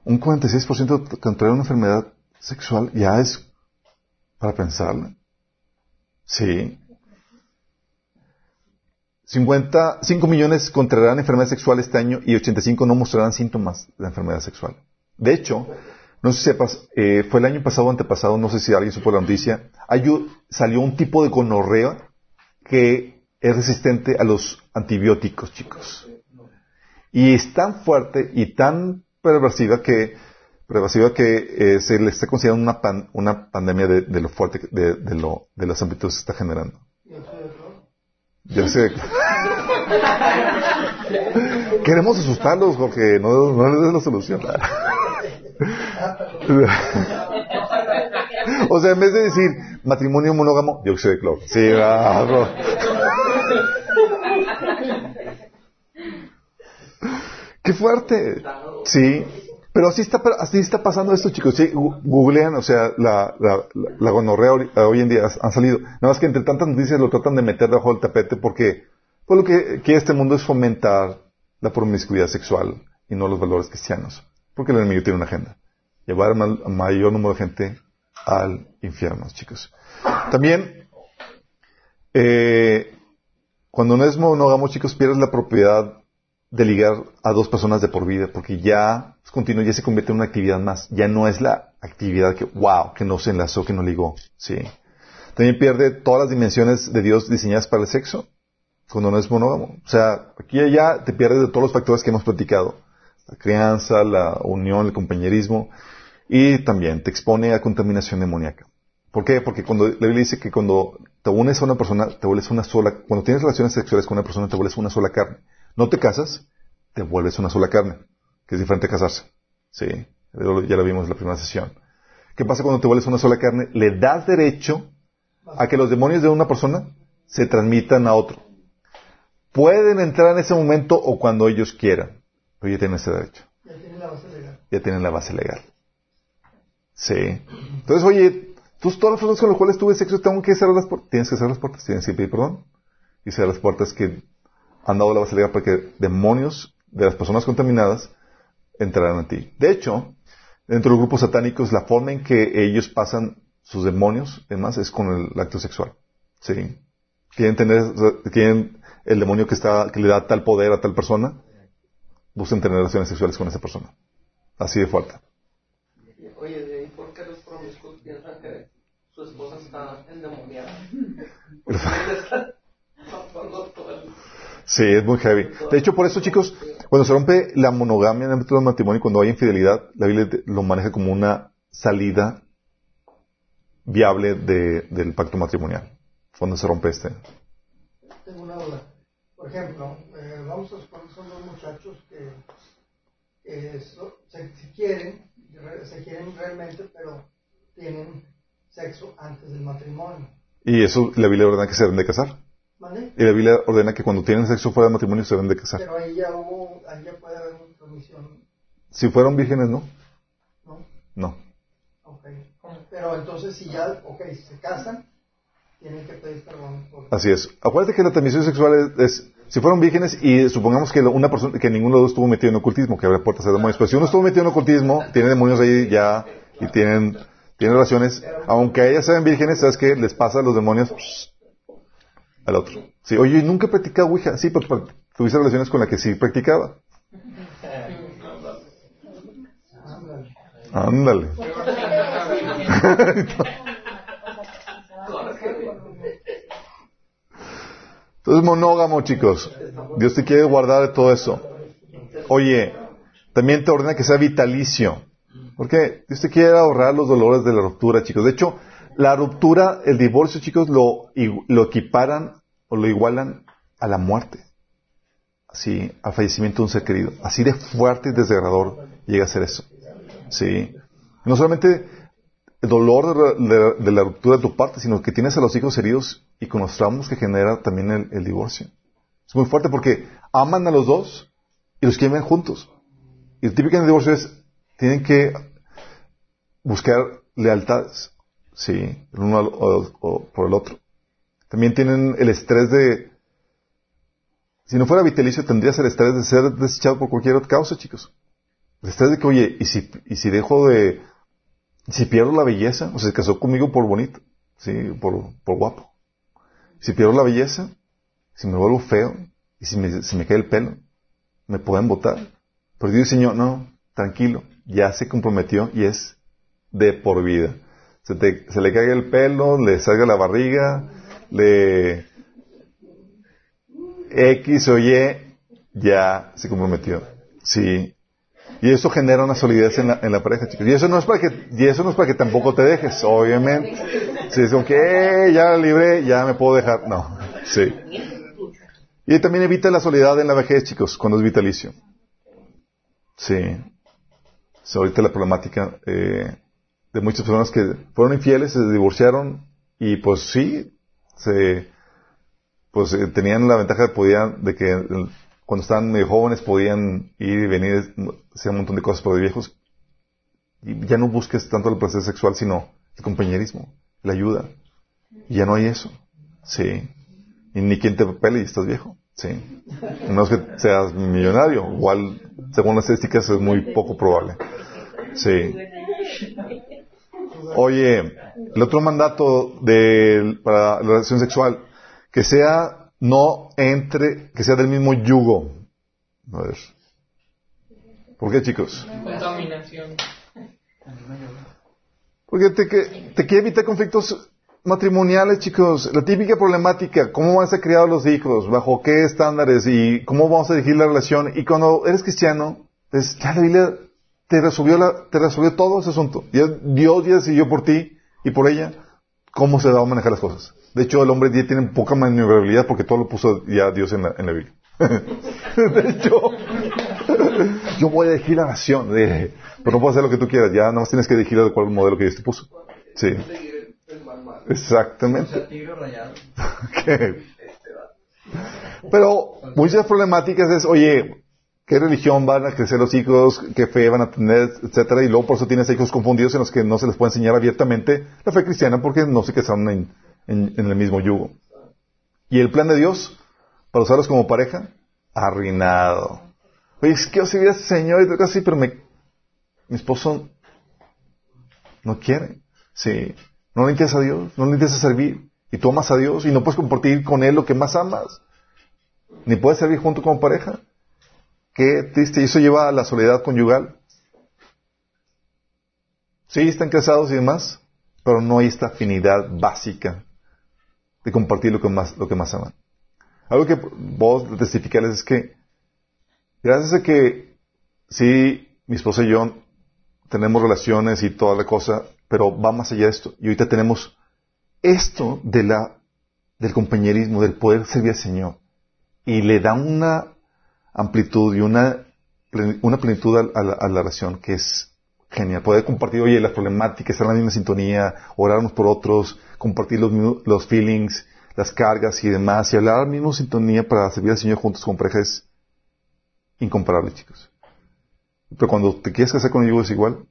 Speaker 1: un 46% contra una enfermedad sexual, ya es para pensarla. Sí. 50, 5 millones contraerán enfermedad sexual este año y 85 no mostrarán síntomas de enfermedad sexual. De hecho, no sé si sepas, eh, fue el año pasado o antepasado, no sé si alguien supo la noticia, hay, salió un tipo de gonorrea que es resistente a los antibióticos, chicos. Y es tan fuerte y tan perversiva que, perversiva que eh, se le está considerando una, pan, una pandemia de, de, lo fuerte, de, de, lo, de las amplitudes que está generando. Ya sé. Queremos asustarlos, Jorge. No, no les la solución. o sea, en vez de decir matrimonio monógamo, dióxido de cloro. Sí, bravo. Qué fuerte. Sí. Pero así está, así está pasando esto, chicos. Sí, googlean, o sea, la, la, la gonorrea hoy en día han salido. Nada más que entre tantas noticias lo tratan de meter debajo del tapete porque pues lo que quiere este mundo es fomentar la promiscuidad sexual y no los valores cristianos. Porque el enemigo tiene una agenda. Llevar a mayor número de gente al infierno, chicos. También, eh, cuando no es monógamo, chicos, pierdes la propiedad de ligar a dos personas de por vida, porque ya es continuo, ya se convierte en una actividad más. Ya no es la actividad que, wow, que no se enlazó, que no ligó. Sí. También pierde todas las dimensiones de Dios diseñadas para el sexo. cuando no es monógamo. O sea, aquí y allá te pierdes de todos los factores que hemos platicado. La crianza, la unión, el compañerismo. Y también te expone a contaminación demoníaca. ¿Por qué? Porque cuando la Biblia dice que cuando te unes a una persona, te vuelves una sola, cuando tienes relaciones sexuales con una persona, te vuelves una sola carne. No te casas, te vuelves una sola carne, que es diferente a casarse. Sí, ya lo vimos en la primera sesión. ¿Qué pasa cuando te vuelves una sola carne? Le das derecho a que los demonios de una persona se transmitan a otro. Pueden entrar en ese momento o cuando ellos quieran, pero ya tienen ese derecho.
Speaker 4: Ya tienen la base legal.
Speaker 1: Ya tienen la base legal. Sí. Entonces, oye, tú, todas las personas con las cuales tuve sexo, tengo que cerrar las puertas. Tienes que cerrar las puertas, tienes que pedir perdón. Y cerrar las puertas que han dado la base legal para que demonios de las personas contaminadas entraran a ti. De hecho, dentro de los grupos satánicos, la forma en que ellos pasan sus demonios, además, es con el acto sexual. Sí. Quieren tener, quieren el demonio que está, que le da tal poder a tal persona, buscan tener relaciones sexuales con esa persona. Así de fuerte.
Speaker 2: Oye, ¿de ahí por qué los promiscuos piensan que su esposa está endemoniada? Porque él está tapando todo el-
Speaker 1: Sí, es muy heavy. De hecho, por eso, chicos, cuando se rompe la monogamia en el ámbito del matrimonio, cuando hay infidelidad, la Biblia lo maneja como una salida viable de- del pacto matrimonial. Cuando se rompe este.
Speaker 4: Tengo una duda. Por ejemplo, eh, vamos a suponer que son dos muchachos que, que so- se, se quieren, re- se quieren realmente, pero tienen sexo antes del matrimonio.
Speaker 1: Y eso la Biblia ordena que se deben de casar.
Speaker 4: ¿Vale?
Speaker 1: Y la Biblia ordena que cuando tienen sexo fuera del matrimonio se deben de casar.
Speaker 4: Pero ahí ya hubo, ahí ya puede haber una transmisión,
Speaker 1: Si fueron vírgenes, no.
Speaker 4: ¿no?
Speaker 1: No.
Speaker 4: Ok. Pero entonces si ya, ok, si se casan, tienen que pedir perdón por...
Speaker 1: Así es. Acuérdate que la transmisión sexual es, es- si fueron vírgenes y supongamos que una persona, que ninguno de los dos estuvo metido en ocultismo, que abre puertas a demonios. Pero si uno estuvo metido en ocultismo, tiene demonios ahí ya y tienen, tienen relaciones, aunque ellas sean vírgenes, ¿sabes qué? Les pasa a los demonios al otro. Sí, oye, ¿y nunca he practicado? Sí, tuviste relaciones con la que sí practicaba.
Speaker 4: Ándale.
Speaker 1: Entonces, monógamo, chicos. Dios te quiere guardar de todo eso. Oye, también te ordena que sea vitalicio. ¿Por qué? Dios te quiere ahorrar los dolores de la ruptura, chicos. De hecho, la ruptura, el divorcio, chicos, lo, lo equiparan o lo igualan a la muerte. Así, al fallecimiento de un ser querido. Así de fuerte y desgarrador llega a ser eso. Sí. No solamente el dolor de, la ruptura de tu parte, sino que tienes a los hijos heridos y con los traumas que genera también el, divorcio. Es muy fuerte porque aman a los dos y los quieren juntos. Y lo típico en el divorcio es, tienen que buscar lealtades, sí, el uno por el otro. También tienen el estrés de, si no fuera vitalicio, tendrías el estrés de ser desechado por cualquier otra causa, chicos. El estrés de que, oye, ¿y si, y si dejo de, si pierdo la belleza? O se casó conmigo por bonito, sí, por, por guapo. Si pierdo la belleza, si me vuelvo feo, y si me, si me cae el pelo, me pueden votar. Pero Dios Señor, no, tranquilo, ya se comprometió y es de por vida. Se, te- se le caiga el pelo, le salga la barriga, le X o Y, ya se comprometió. Sí. Y eso genera una solidez en la, en la pareja, chicos. Y eso no es para que, y eso no es para que tampoco te dejes, obviamente. Si es como que, "Eh, ya la libré, ya me puedo dejar. No. Sí. Y también evita la soledad en la vejez, chicos, cuando es vitalicio. Sí. Ahorita la problemática eh, de muchas personas que fueron infieles, se divorciaron y pues sí, se, pues eh, tenían la ventaja de podían, de que eh, cuando estaban medio jóvenes podían ir y venir, hacer un montón de cosas por de viejos. Y ya no busques tanto el placer sexual, sino el compañerismo, la ayuda. Y ya no hay eso. Sí. Y ni quien te pele y estás viejo. Sí. A menos que seas millonario. Igual, según las estadísticas, es muy poco probable. Sí. Oye, el otro mandato de, para la relación sexual, que sea no entre, que sea del mismo yugo. A ver. ¿Por qué, chicos?
Speaker 2: Contaminación.
Speaker 1: Porque te, que- te quiere evitar conflictos matrimoniales, chicos, la típica problemática, ¿cómo van a ser criados los hijos? ¿Bajo qué estándares? ¿Y cómo vamos a dirigir la relación? Y cuando eres cristiano, pues ya la Biblia te resolvió, la, te resolvió todo ese asunto. Ya, Dios ya decidió por ti y por ella cómo se va a manejar las cosas. De hecho, el hombre ya tiene poca maniobrabilidad porque todo lo puso ya Dios en la, en la Biblia. de hecho, yo voy a elegir la nación, de- pero no puedo hacer lo que tú quieras, ya nada más tienes que elegir el cual modelo que Dios te puso. Sí, exactamente. Que- Pero muchas problemáticas es, oye, ¿qué religión van a crecer los hijos? ¿Qué fe van a tener? Etcétera. Y luego por eso tienes hijos confundidos en los que no se les puede enseñar abiertamente la fe cristiana porque no se casaron en, en- el mismo yugo. Y el plan de Dios, para usarlos como pareja, arruinado. Oye, es que yo servir al Señor y así, pero me, mi esposo no quiere. Sí. No le interesa a Dios, no le interesa servir. Y tú amas a Dios y no puedes compartir con Él lo que más amas. Ni puedes servir junto como pareja. Qué triste. Y eso lleva a la soledad conyugal. Sí, están casados y demás, pero no hay esta afinidad básica de compartir lo que más, lo que más aman. Algo que vos testificarles es que, gracias a que sí, mi esposa y yo tenemos relaciones y toda la cosa, pero va más allá de esto. Y ahorita tenemos esto de la, del compañerismo, del poder servir al Señor. Y le da una amplitud y una, una plenitud a, a la, a la relación que es genial. Poder compartir, oye, las problemáticas, estar en la misma sintonía, orar unos por otros, compartir los, los feelings, las cargas y demás, y hablar a la misma sintonía para servir al Señor juntos como pareja es incomparable, chicos. Pero cuando te quieres casar con ellos es igual,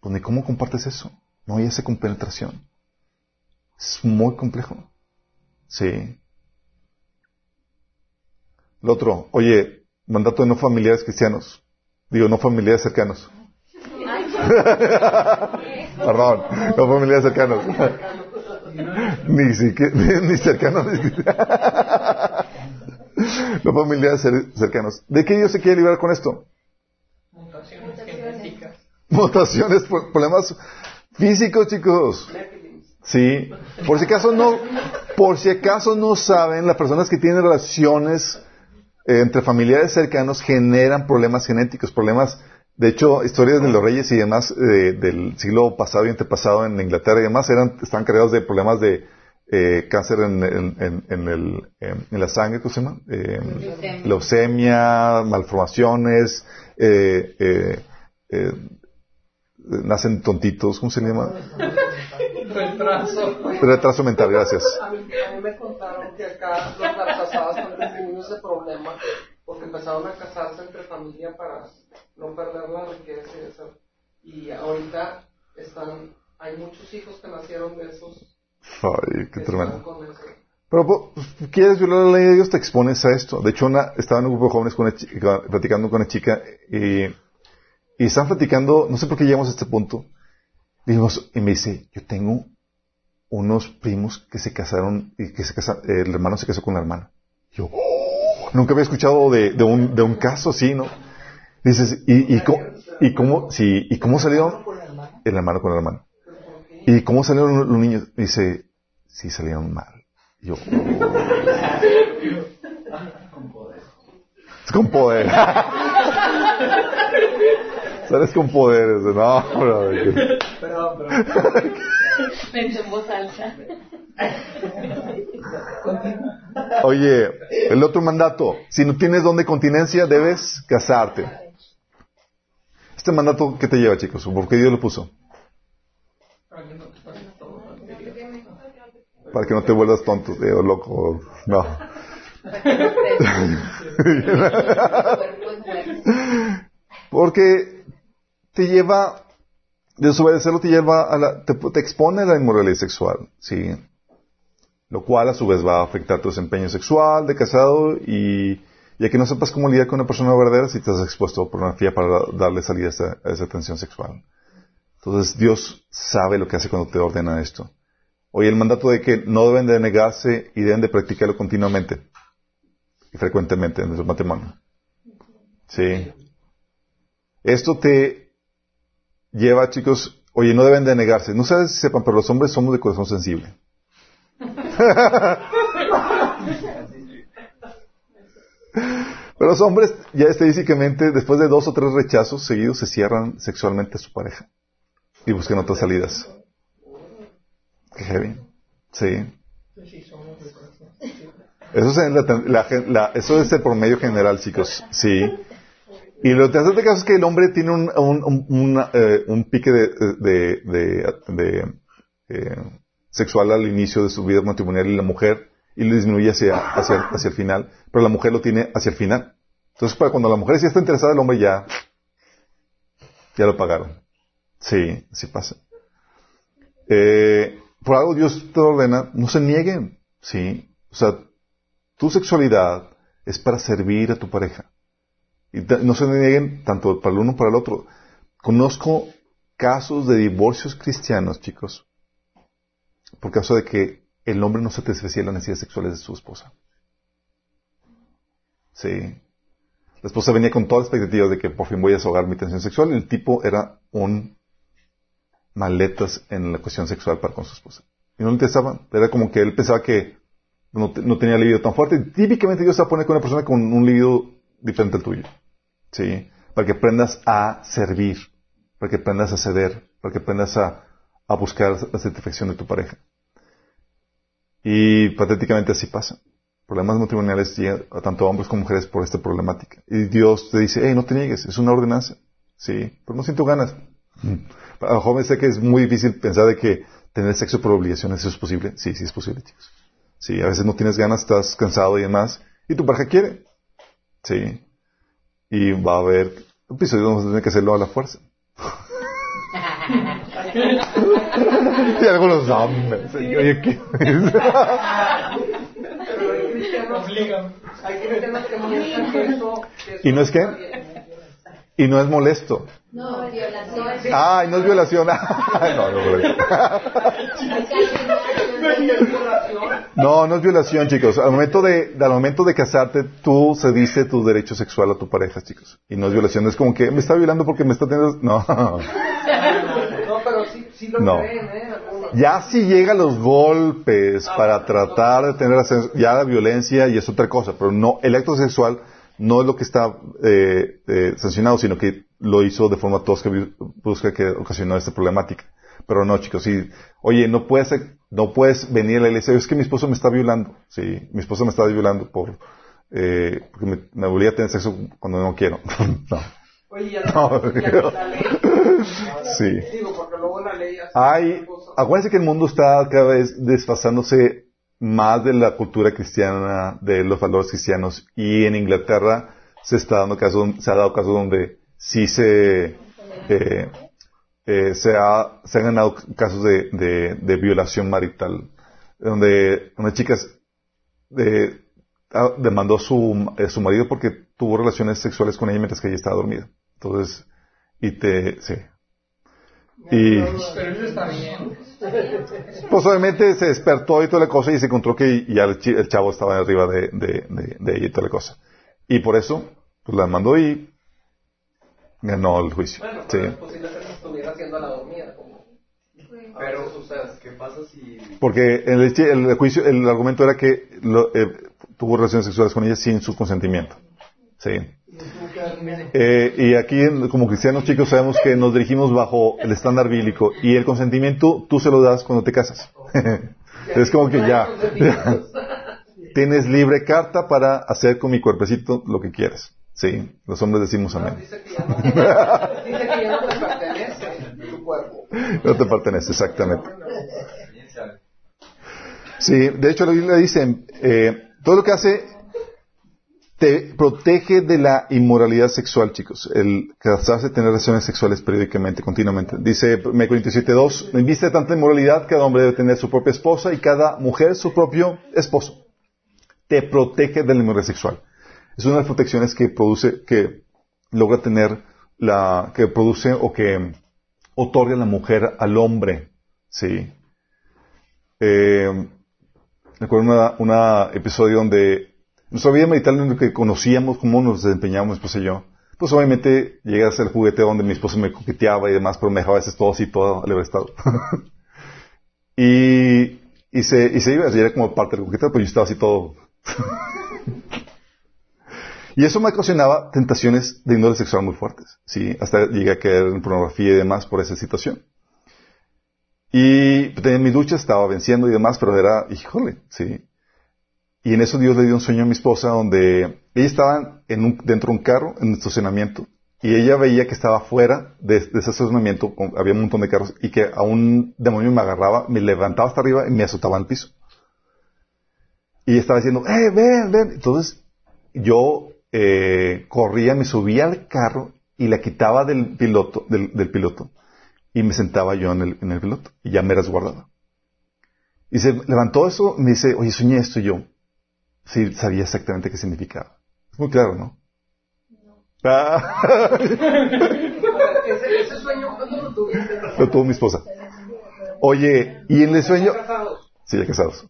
Speaker 1: pues ni cómo compartes eso. No hay esa compenetración. Es muy complejo. Sí. Lo otro, oye, mandato de no familiares cristianos. Digo, no familiares cercanos. Perdón, no familiares cercanos. ni, siquiera- ni, cercanos. no familiares cer- cercanos. ¿De qué Dios se quiere liberar con esto?
Speaker 5: Mutaciones genéticas.
Speaker 1: Mutaciones, pro- problemas físicos, chicos. Sí. Por si acaso no, por si acaso no saben, las personas que tienen relaciones eh, entre familiares cercanos generan problemas genéticos, problemas, de hecho, historias de los reyes y demás eh, del siglo pasado y antepasado en Inglaterra y demás eran, estaban cargados de problemas de eh, cáncer en, en- en- en el, en, la sangre, ¿cómo se llama? Eh,
Speaker 3: Leucemia.
Speaker 1: leucemia, malformaciones, eh, eh, nacen tontitos, ¿cómo se llama?
Speaker 5: Retraso.
Speaker 1: Retraso mental, gracias.
Speaker 2: A mí, a mí me contaron que acá los casados también tenían ese problema porque empezaron a casarse entre familia para no perder la riqueza y eso. Y ahorita están, hay muchos hijos que nacieron de esos
Speaker 1: Ay, qué tremendo. Pero pues, quieres violar la ley de Dios, te expones a esto. De hecho, una, estaba en un grupo de jóvenes con una chica- platicando con una chica y, y están platicando, no sé por qué llegamos a este punto. Dijimos, y me dice, yo tengo unos primos que se casaron y que se casaron, el hermano se casó con la hermana. Yo, "Oh, nunca había escuchado de, de un, de un caso así, ¿no? Dices, ¿y, y, cómo, y cómo, sí, y cómo salieron
Speaker 4: con
Speaker 1: el hermano con el hermano? ¿Y cómo salieron los niños? Dice, sí salieron mal. Y yo, es con poder. Sales con poderes. No, brother.
Speaker 5: Pero, pero.
Speaker 3: Pensé en voz alta.
Speaker 1: Oye, el otro mandato. Si no tienes don de continencia, debes casarte. Este mandato, ¿qué te lleva, chicos? ¿Por qué Dios lo puso? Para que no te vuelvas tonto eh, o loco. No. Porque te lleva, desobedecerlo te lleva a la, te, te expone a la inmoralidad sexual, ¿sí? Lo cual a su vez va a afectar tu desempeño sexual de casado y ya que no sepas cómo lidiar con una persona verdadera si te has expuesto a pornografía para darle salida a esa, a esa tensión sexual. Entonces Dios sabe lo que hace cuando te ordena esto. Oye, el mandato de que no deben de negarse y deben de practicarlo continuamente y frecuentemente en el matrimonio. Sí. Esto te lleva, chicos, oye, no deben de negarse. No sabes si sepan, pero los hombres somos de corazón sensible. Pero los hombres, ya estadísticamente, después de dos o tres rechazos seguidos, se cierran sexualmente a su pareja y buscan otras salidas. Qué heavy. Sí. Eso la- la- eso es el promedio general, chicos. Sí. Y lo interesante caso es que el hombre tiene un, un, un, una, eh, un pique de, de, de- de, eh, sexual al inicio de su vida matrimonial y la mujer y lo disminuye hacia, hacia, hacia el final, pero la mujer lo tiene hacia el final. Entonces, para cuando la mujer sí está interesada, el hombre ya, ya lo pagaron. Sí, así pasa. Eh, por algo Dios te ordena, no se nieguen. Sí. O sea, tu sexualidad es para servir a tu pareja. Y no se nieguen tanto para el uno como para el otro. Conozco casos de divorcios cristianos, chicos, por causa de que el hombre no satisfacía las necesidades sexuales de su esposa. Sí. La esposa venía con toda la expectativa de que por fin voy a desahogar mi tensión sexual el tipo era un maletas en la cuestión sexual para con su esposa. Y no le interesaba. Era como que él pensaba que no, no tenía libido tan fuerte. Típicamente Dios se poner con una persona con un libido diferente al tuyo. ¿Sí? Para que aprendas a servir, para que aprendas a ceder, para que aprendas a, a buscar la satisfacción de tu pareja. Y patéticamente así pasa. Problemas matrimoniales llegan a tanto hombres como mujeres por esta problemática. Y Dios te dice, hey, no te niegues, es una ordenanza. Sí, pero no siento ganas. Para los jóvenes sé que es muy difícil pensar de que tener sexo por obligación, ¿eso es posible? Sí, sí es posible, chicos. Sí, a veces no tienes ganas, estás cansado y demás, y tu pareja quiere. Sí. Y va a haber episodios donde tener que hacerlo a la fuerza. y algunos hombres. Oye, ¿qué?
Speaker 2: Pero hay cristianos,
Speaker 5: Obligan.
Speaker 2: hay cristianos que piensan que eso... que eso
Speaker 1: ¿Y no es qué? Y no es molesto.
Speaker 3: No, violación.
Speaker 1: Ay, no es violación. No, no, no. No, no es violación, chicos. Al momento de, al momento de casarte, tú cediste tu derecho sexual a tu pareja, chicos. Y no es violación. Es como que me está violando porque me está teniendo... No.
Speaker 2: No, pero sí, sí lo
Speaker 1: No.
Speaker 2: creen, ¿eh?
Speaker 1: Ya si llega los golpes para tratar de tener ascenso, ya la violencia y es otra cosa, pero no, el acto sexual no es lo que está eh, eh, sancionado, sino que lo hizo de forma tosca, busca que ocasionó esta problemática. Pero no, chicos, sí, oye, no puedes, no puedes venir a la iglesia, es que mi esposo me está violando, sí, mi esposo me está violando por, eh, porque me, me obliga a tener sexo cuando no quiero. no.
Speaker 2: Oye, ya
Speaker 1: No.
Speaker 2: la, ya la ley...
Speaker 1: Sí.
Speaker 2: Digo, porque luego la ley hace
Speaker 1: Hay, acuérdense que el mundo está cada vez desfasándose más de la cultura cristiana, de los valores cristianos, y en Inglaterra se está dando caso, se ha dado caso donde sí se, eh, eh, se, ha, se han ganado casos de, de, de violación marital, donde una chica eh, ah, demandó a su, a su marido porque tuvo relaciones sexuales con ella mientras que ella estaba dormida. Entonces, y te, sí. Y,
Speaker 5: Pero eso está bien.
Speaker 1: pues obviamente se despertó y toda la cosa y se encontró que ya el, chi- el chavo estaba arriba de, de, de- de ella y toda la cosa. Y por eso, pues la mandó y ganó el juicio.
Speaker 2: Bueno,
Speaker 1: Sí.
Speaker 2: pero es posible que se estuviera haciendo la dormida, como... Pero.
Speaker 6: ¿Qué pasa si
Speaker 1: Porque el, chi- el juicio, el argumento era que lo- eh, tuvo relaciones sexuales con ella sin su consentimiento. Sí. Eh, y aquí, como cristianos chicos, sabemos que nos dirigimos bajo el estándar bíblico y el consentimiento tú se lo das cuando te casas. es como que ya, tienes libre carta para hacer con mi cuerpecito lo que quieras. Sí, los hombres decimos amén.
Speaker 2: Dice que no, dice que ya no te pertenece tu cuerpo.
Speaker 1: No te pertenece, exactamente. Sí, de hecho la Biblia dice, eh, todo lo que hace te protege de la inmoralidad sexual, chicos. El casarse, tener relaciones sexuales periódicamente, continuamente. Dice 1 Corintios 7.2, en vista tanta inmoralidad, cada hombre debe tener su propia esposa y cada mujer su propio esposo. Te protege de la inmoralidad sexual. Es una de las protecciones que produce, que logra tener la, que produce o que otorga la mujer al hombre. Sí. Eh, recuerdo un episodio donde nuestra vida marital en lo que conocíamos, cómo nos desempeñábamos mi esposa y yo. Pues obviamente llegué a ser juguete donde mi esposa me coqueteaba y demás, pero me dejaba a veces todo así, todo al estado. y se, y iba, era como parte del coqueteo, pero yo estaba así todo. y eso me ocasionaba tentaciones de índole sexual muy fuertes, ¿sí? Hasta llegué a caer en pornografía y demás por esa situación. Y en mi lucha estaba venciendo y demás, pero era, híjole, ¿sí? Y en eso Dios le dio un sueño a mi esposa donde ella estaba dentro de un carro, en un estacionamiento, y ella veía que estaba fuera de, ese estacionamiento, había un montón de carros, y que a un demonio me agarraba, me levantaba hasta arriba y me azotaba al piso. Y estaba diciendo, ¡eh, ven, ven! Entonces, yo eh, corría, me subía al carro y la quitaba del piloto, del, piloto, y me sentaba yo en el, en el piloto, y ya me resguardaba. Y se levantó eso, me dice, oye, soñé esto yo. Sí, sabía exactamente qué significaba. Es muy claro, ¿no? Ah,
Speaker 2: ese, ese sueño, ¿cuándo lo tuviste?
Speaker 1: lo tuvo mi esposa. Oye, y en el sueño, sí, ya casados.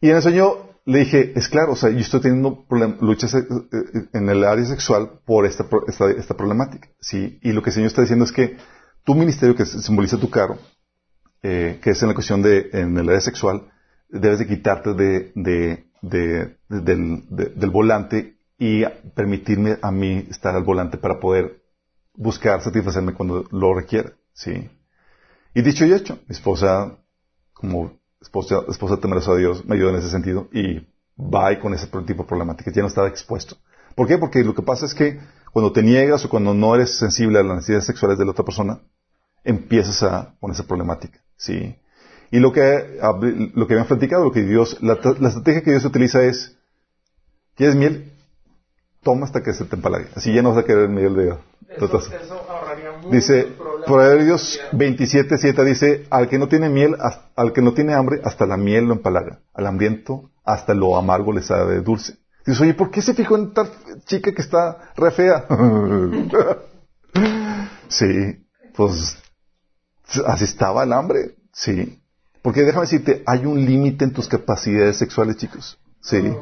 Speaker 1: Y en el sueño le dije, es claro, o sea, yo estoy teniendo luchas eh, eh, en el área sexual por esta, esta, esta problemática, sí. Y lo que el Señor está diciendo es que tu ministerio que simboliza tu carro, eh, que es en la cuestión de, en el área sexual, debes de quitarte de, de, de- de- del, de- del volante y permitirme a mí estar al volante para poder buscar satisfacerme cuando lo requiera, ¿sí? Y dicho y hecho, mi esposa, como esposa, esposa temerosa a Dios, me ayudó en ese sentido y va con ese tipo de problemáticas, ya no estaba expuesto. ¿Por qué? Porque lo que pasa es que cuando te niegas o cuando no eres sensible a las necesidades sexuales de la otra persona, empiezas a con esa problemática, ¿sí? Y lo que, lo que habían platicado, lo que Dios, la, la estrategia que Dios utiliza es, ¿quieres miel? Toma hasta que se te empalague. Así ya no vas a querer miel de,
Speaker 2: Eso, eso
Speaker 1: Dice. Proverbios 27, 7 dice, al que no tiene miel, al que no tiene hambre, hasta la miel lo empalaga. Al hambriento, hasta lo amargo le sabe dulce. Dices, oye, ¿por qué se fijó en tal chica que está re fea? sí, pues así estaba el hambre, sí. Porque déjame decirte, hay un límite en tus capacidades sexuales, chicos. Sí.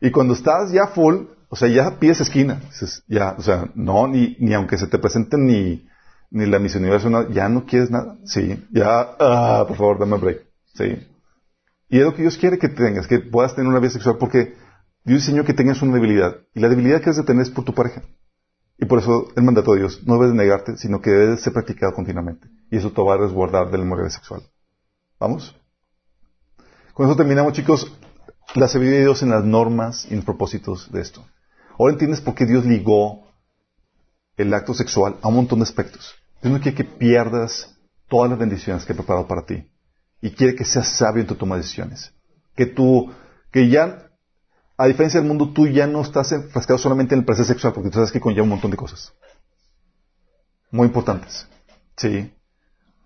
Speaker 1: Y cuando estás ya full, o sea, ya pides esquina. Ya, o sea, no, ni, ni aunque se te presenten ni, ni la misión universo, ya no quieres nada. Sí, ya, ah, por favor, dame break. Sí. Y es lo que Dios quiere que tengas, que puedas tener una vida sexual, porque Dios diseñó que tengas una debilidad. Y la debilidad que has de tener es por tu pareja. Y por eso el mandato de Dios no debes de negarte, sino que debe de ser practicado continuamente. Y eso te va a resguardar de la inmoralidad sexual. ¿Vamos? Con eso terminamos, chicos, la sabiduría de Dios en las normas y los propósitos de esto. Ahora entiendes por qué Dios ligó el acto sexual a un montón de aspectos. Dios no quiere que pierdas todas las bendiciones que ha preparado para ti. Y quiere que seas sabio en tu toma de decisiones. Que tú, que ya, a diferencia del mundo, tú ya no estás enfrascado solamente en el placer sexual, porque tú sabes que conlleva un montón de cosas. Muy importantes. Sí.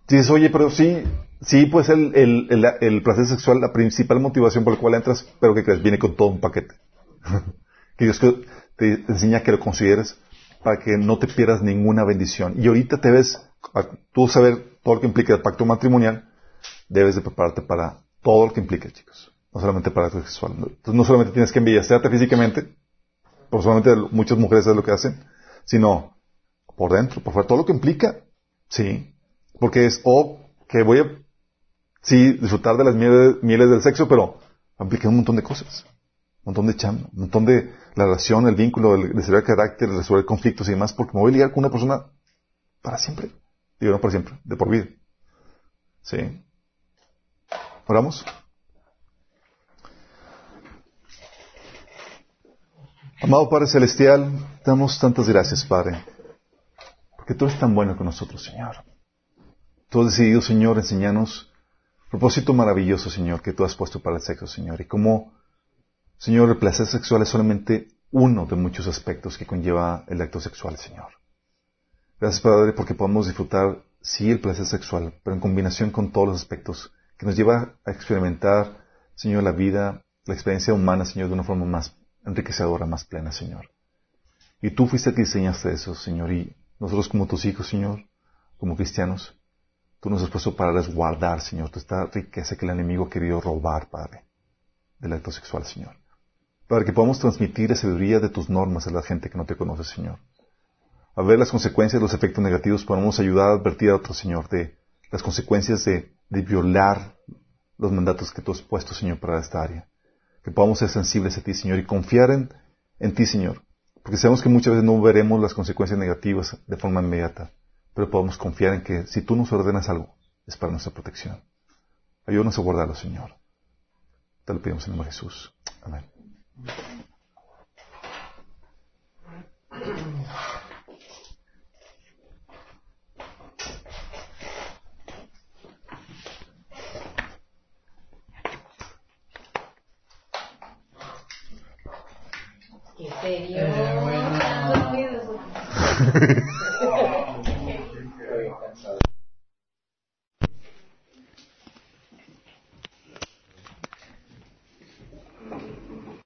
Speaker 1: Dices, oye, pero sí, sí, pues el, el, el, placer sexual, la principal motivación por la cual entras, pero que crees, viene con todo un paquete. que Dios te enseña que lo consideres para que no te pierdas ninguna bendición. Y ahorita te ves, tú saber todo lo que implica el pacto matrimonial, debes de prepararte para todo lo que implica, chicos. No solamente para el sexual. Entonces no solamente tienes que embellecerte físicamente, por solamente muchas mujeres es lo que hacen, sino por dentro, por fuera, todo lo que implica. Sí. Porque es, o que voy a, sí, disfrutar de las mieles, del sexo, pero implica un montón de cosas. Un montón de chamba, un montón de la relación, el vínculo, el desarrollar carácter, el resolver conflictos y demás, porque me voy a ligar con una persona para siempre. Digo, no para siempre, de por vida. Sí. ¿Oramos? Amado Padre Celestial, te damos tantas gracias, Padre, porque tú eres tan bueno con nosotros, Señor. Tú has decidido, Señor, enseñarnos propósito maravilloso, Señor, que tú has puesto para el sexo, Señor, y cómo, Señor, el placer sexual es solamente uno de muchos aspectos que conlleva el acto sexual, Señor. Gracias, Padre, porque podemos disfrutar, sí, el placer sexual, pero en combinación con todos los aspectos que nos lleva a experimentar, Señor, la vida, la experiencia humana, Señor, de una forma más enriquecedora, más plena, Señor. Y tú fuiste el que diseñaste eso, Señor, y nosotros como tus hijos, Señor, como cristianos, tú nos has puesto para resguardar, Señor, toda esta riqueza que el enemigo ha querido robar, Padre, del acto sexual, Señor. Para que podamos transmitir la sabiduría de tus normas a la gente que no te conoce, Señor. A ver las consecuencias, los efectos negativos, podemos ayudar a advertir a otros, Señor, de las consecuencias de, de violar los mandatos que tú has puesto, Señor, para esta área. Que podamos ser sensibles a ti, Señor, y confiar en ti, Señor. Porque sabemos que muchas veces no veremos las consecuencias negativas de forma inmediata, pero podemos confiar en que si tú nos ordenas algo, es para nuestra protección. Ayúdanos a guardarlo, Señor. Te lo pedimos en el nombre de Jesús. Amén.
Speaker 3: ¿Qué serio?
Speaker 5: Eh, bueno.
Speaker 3: Están dormidos.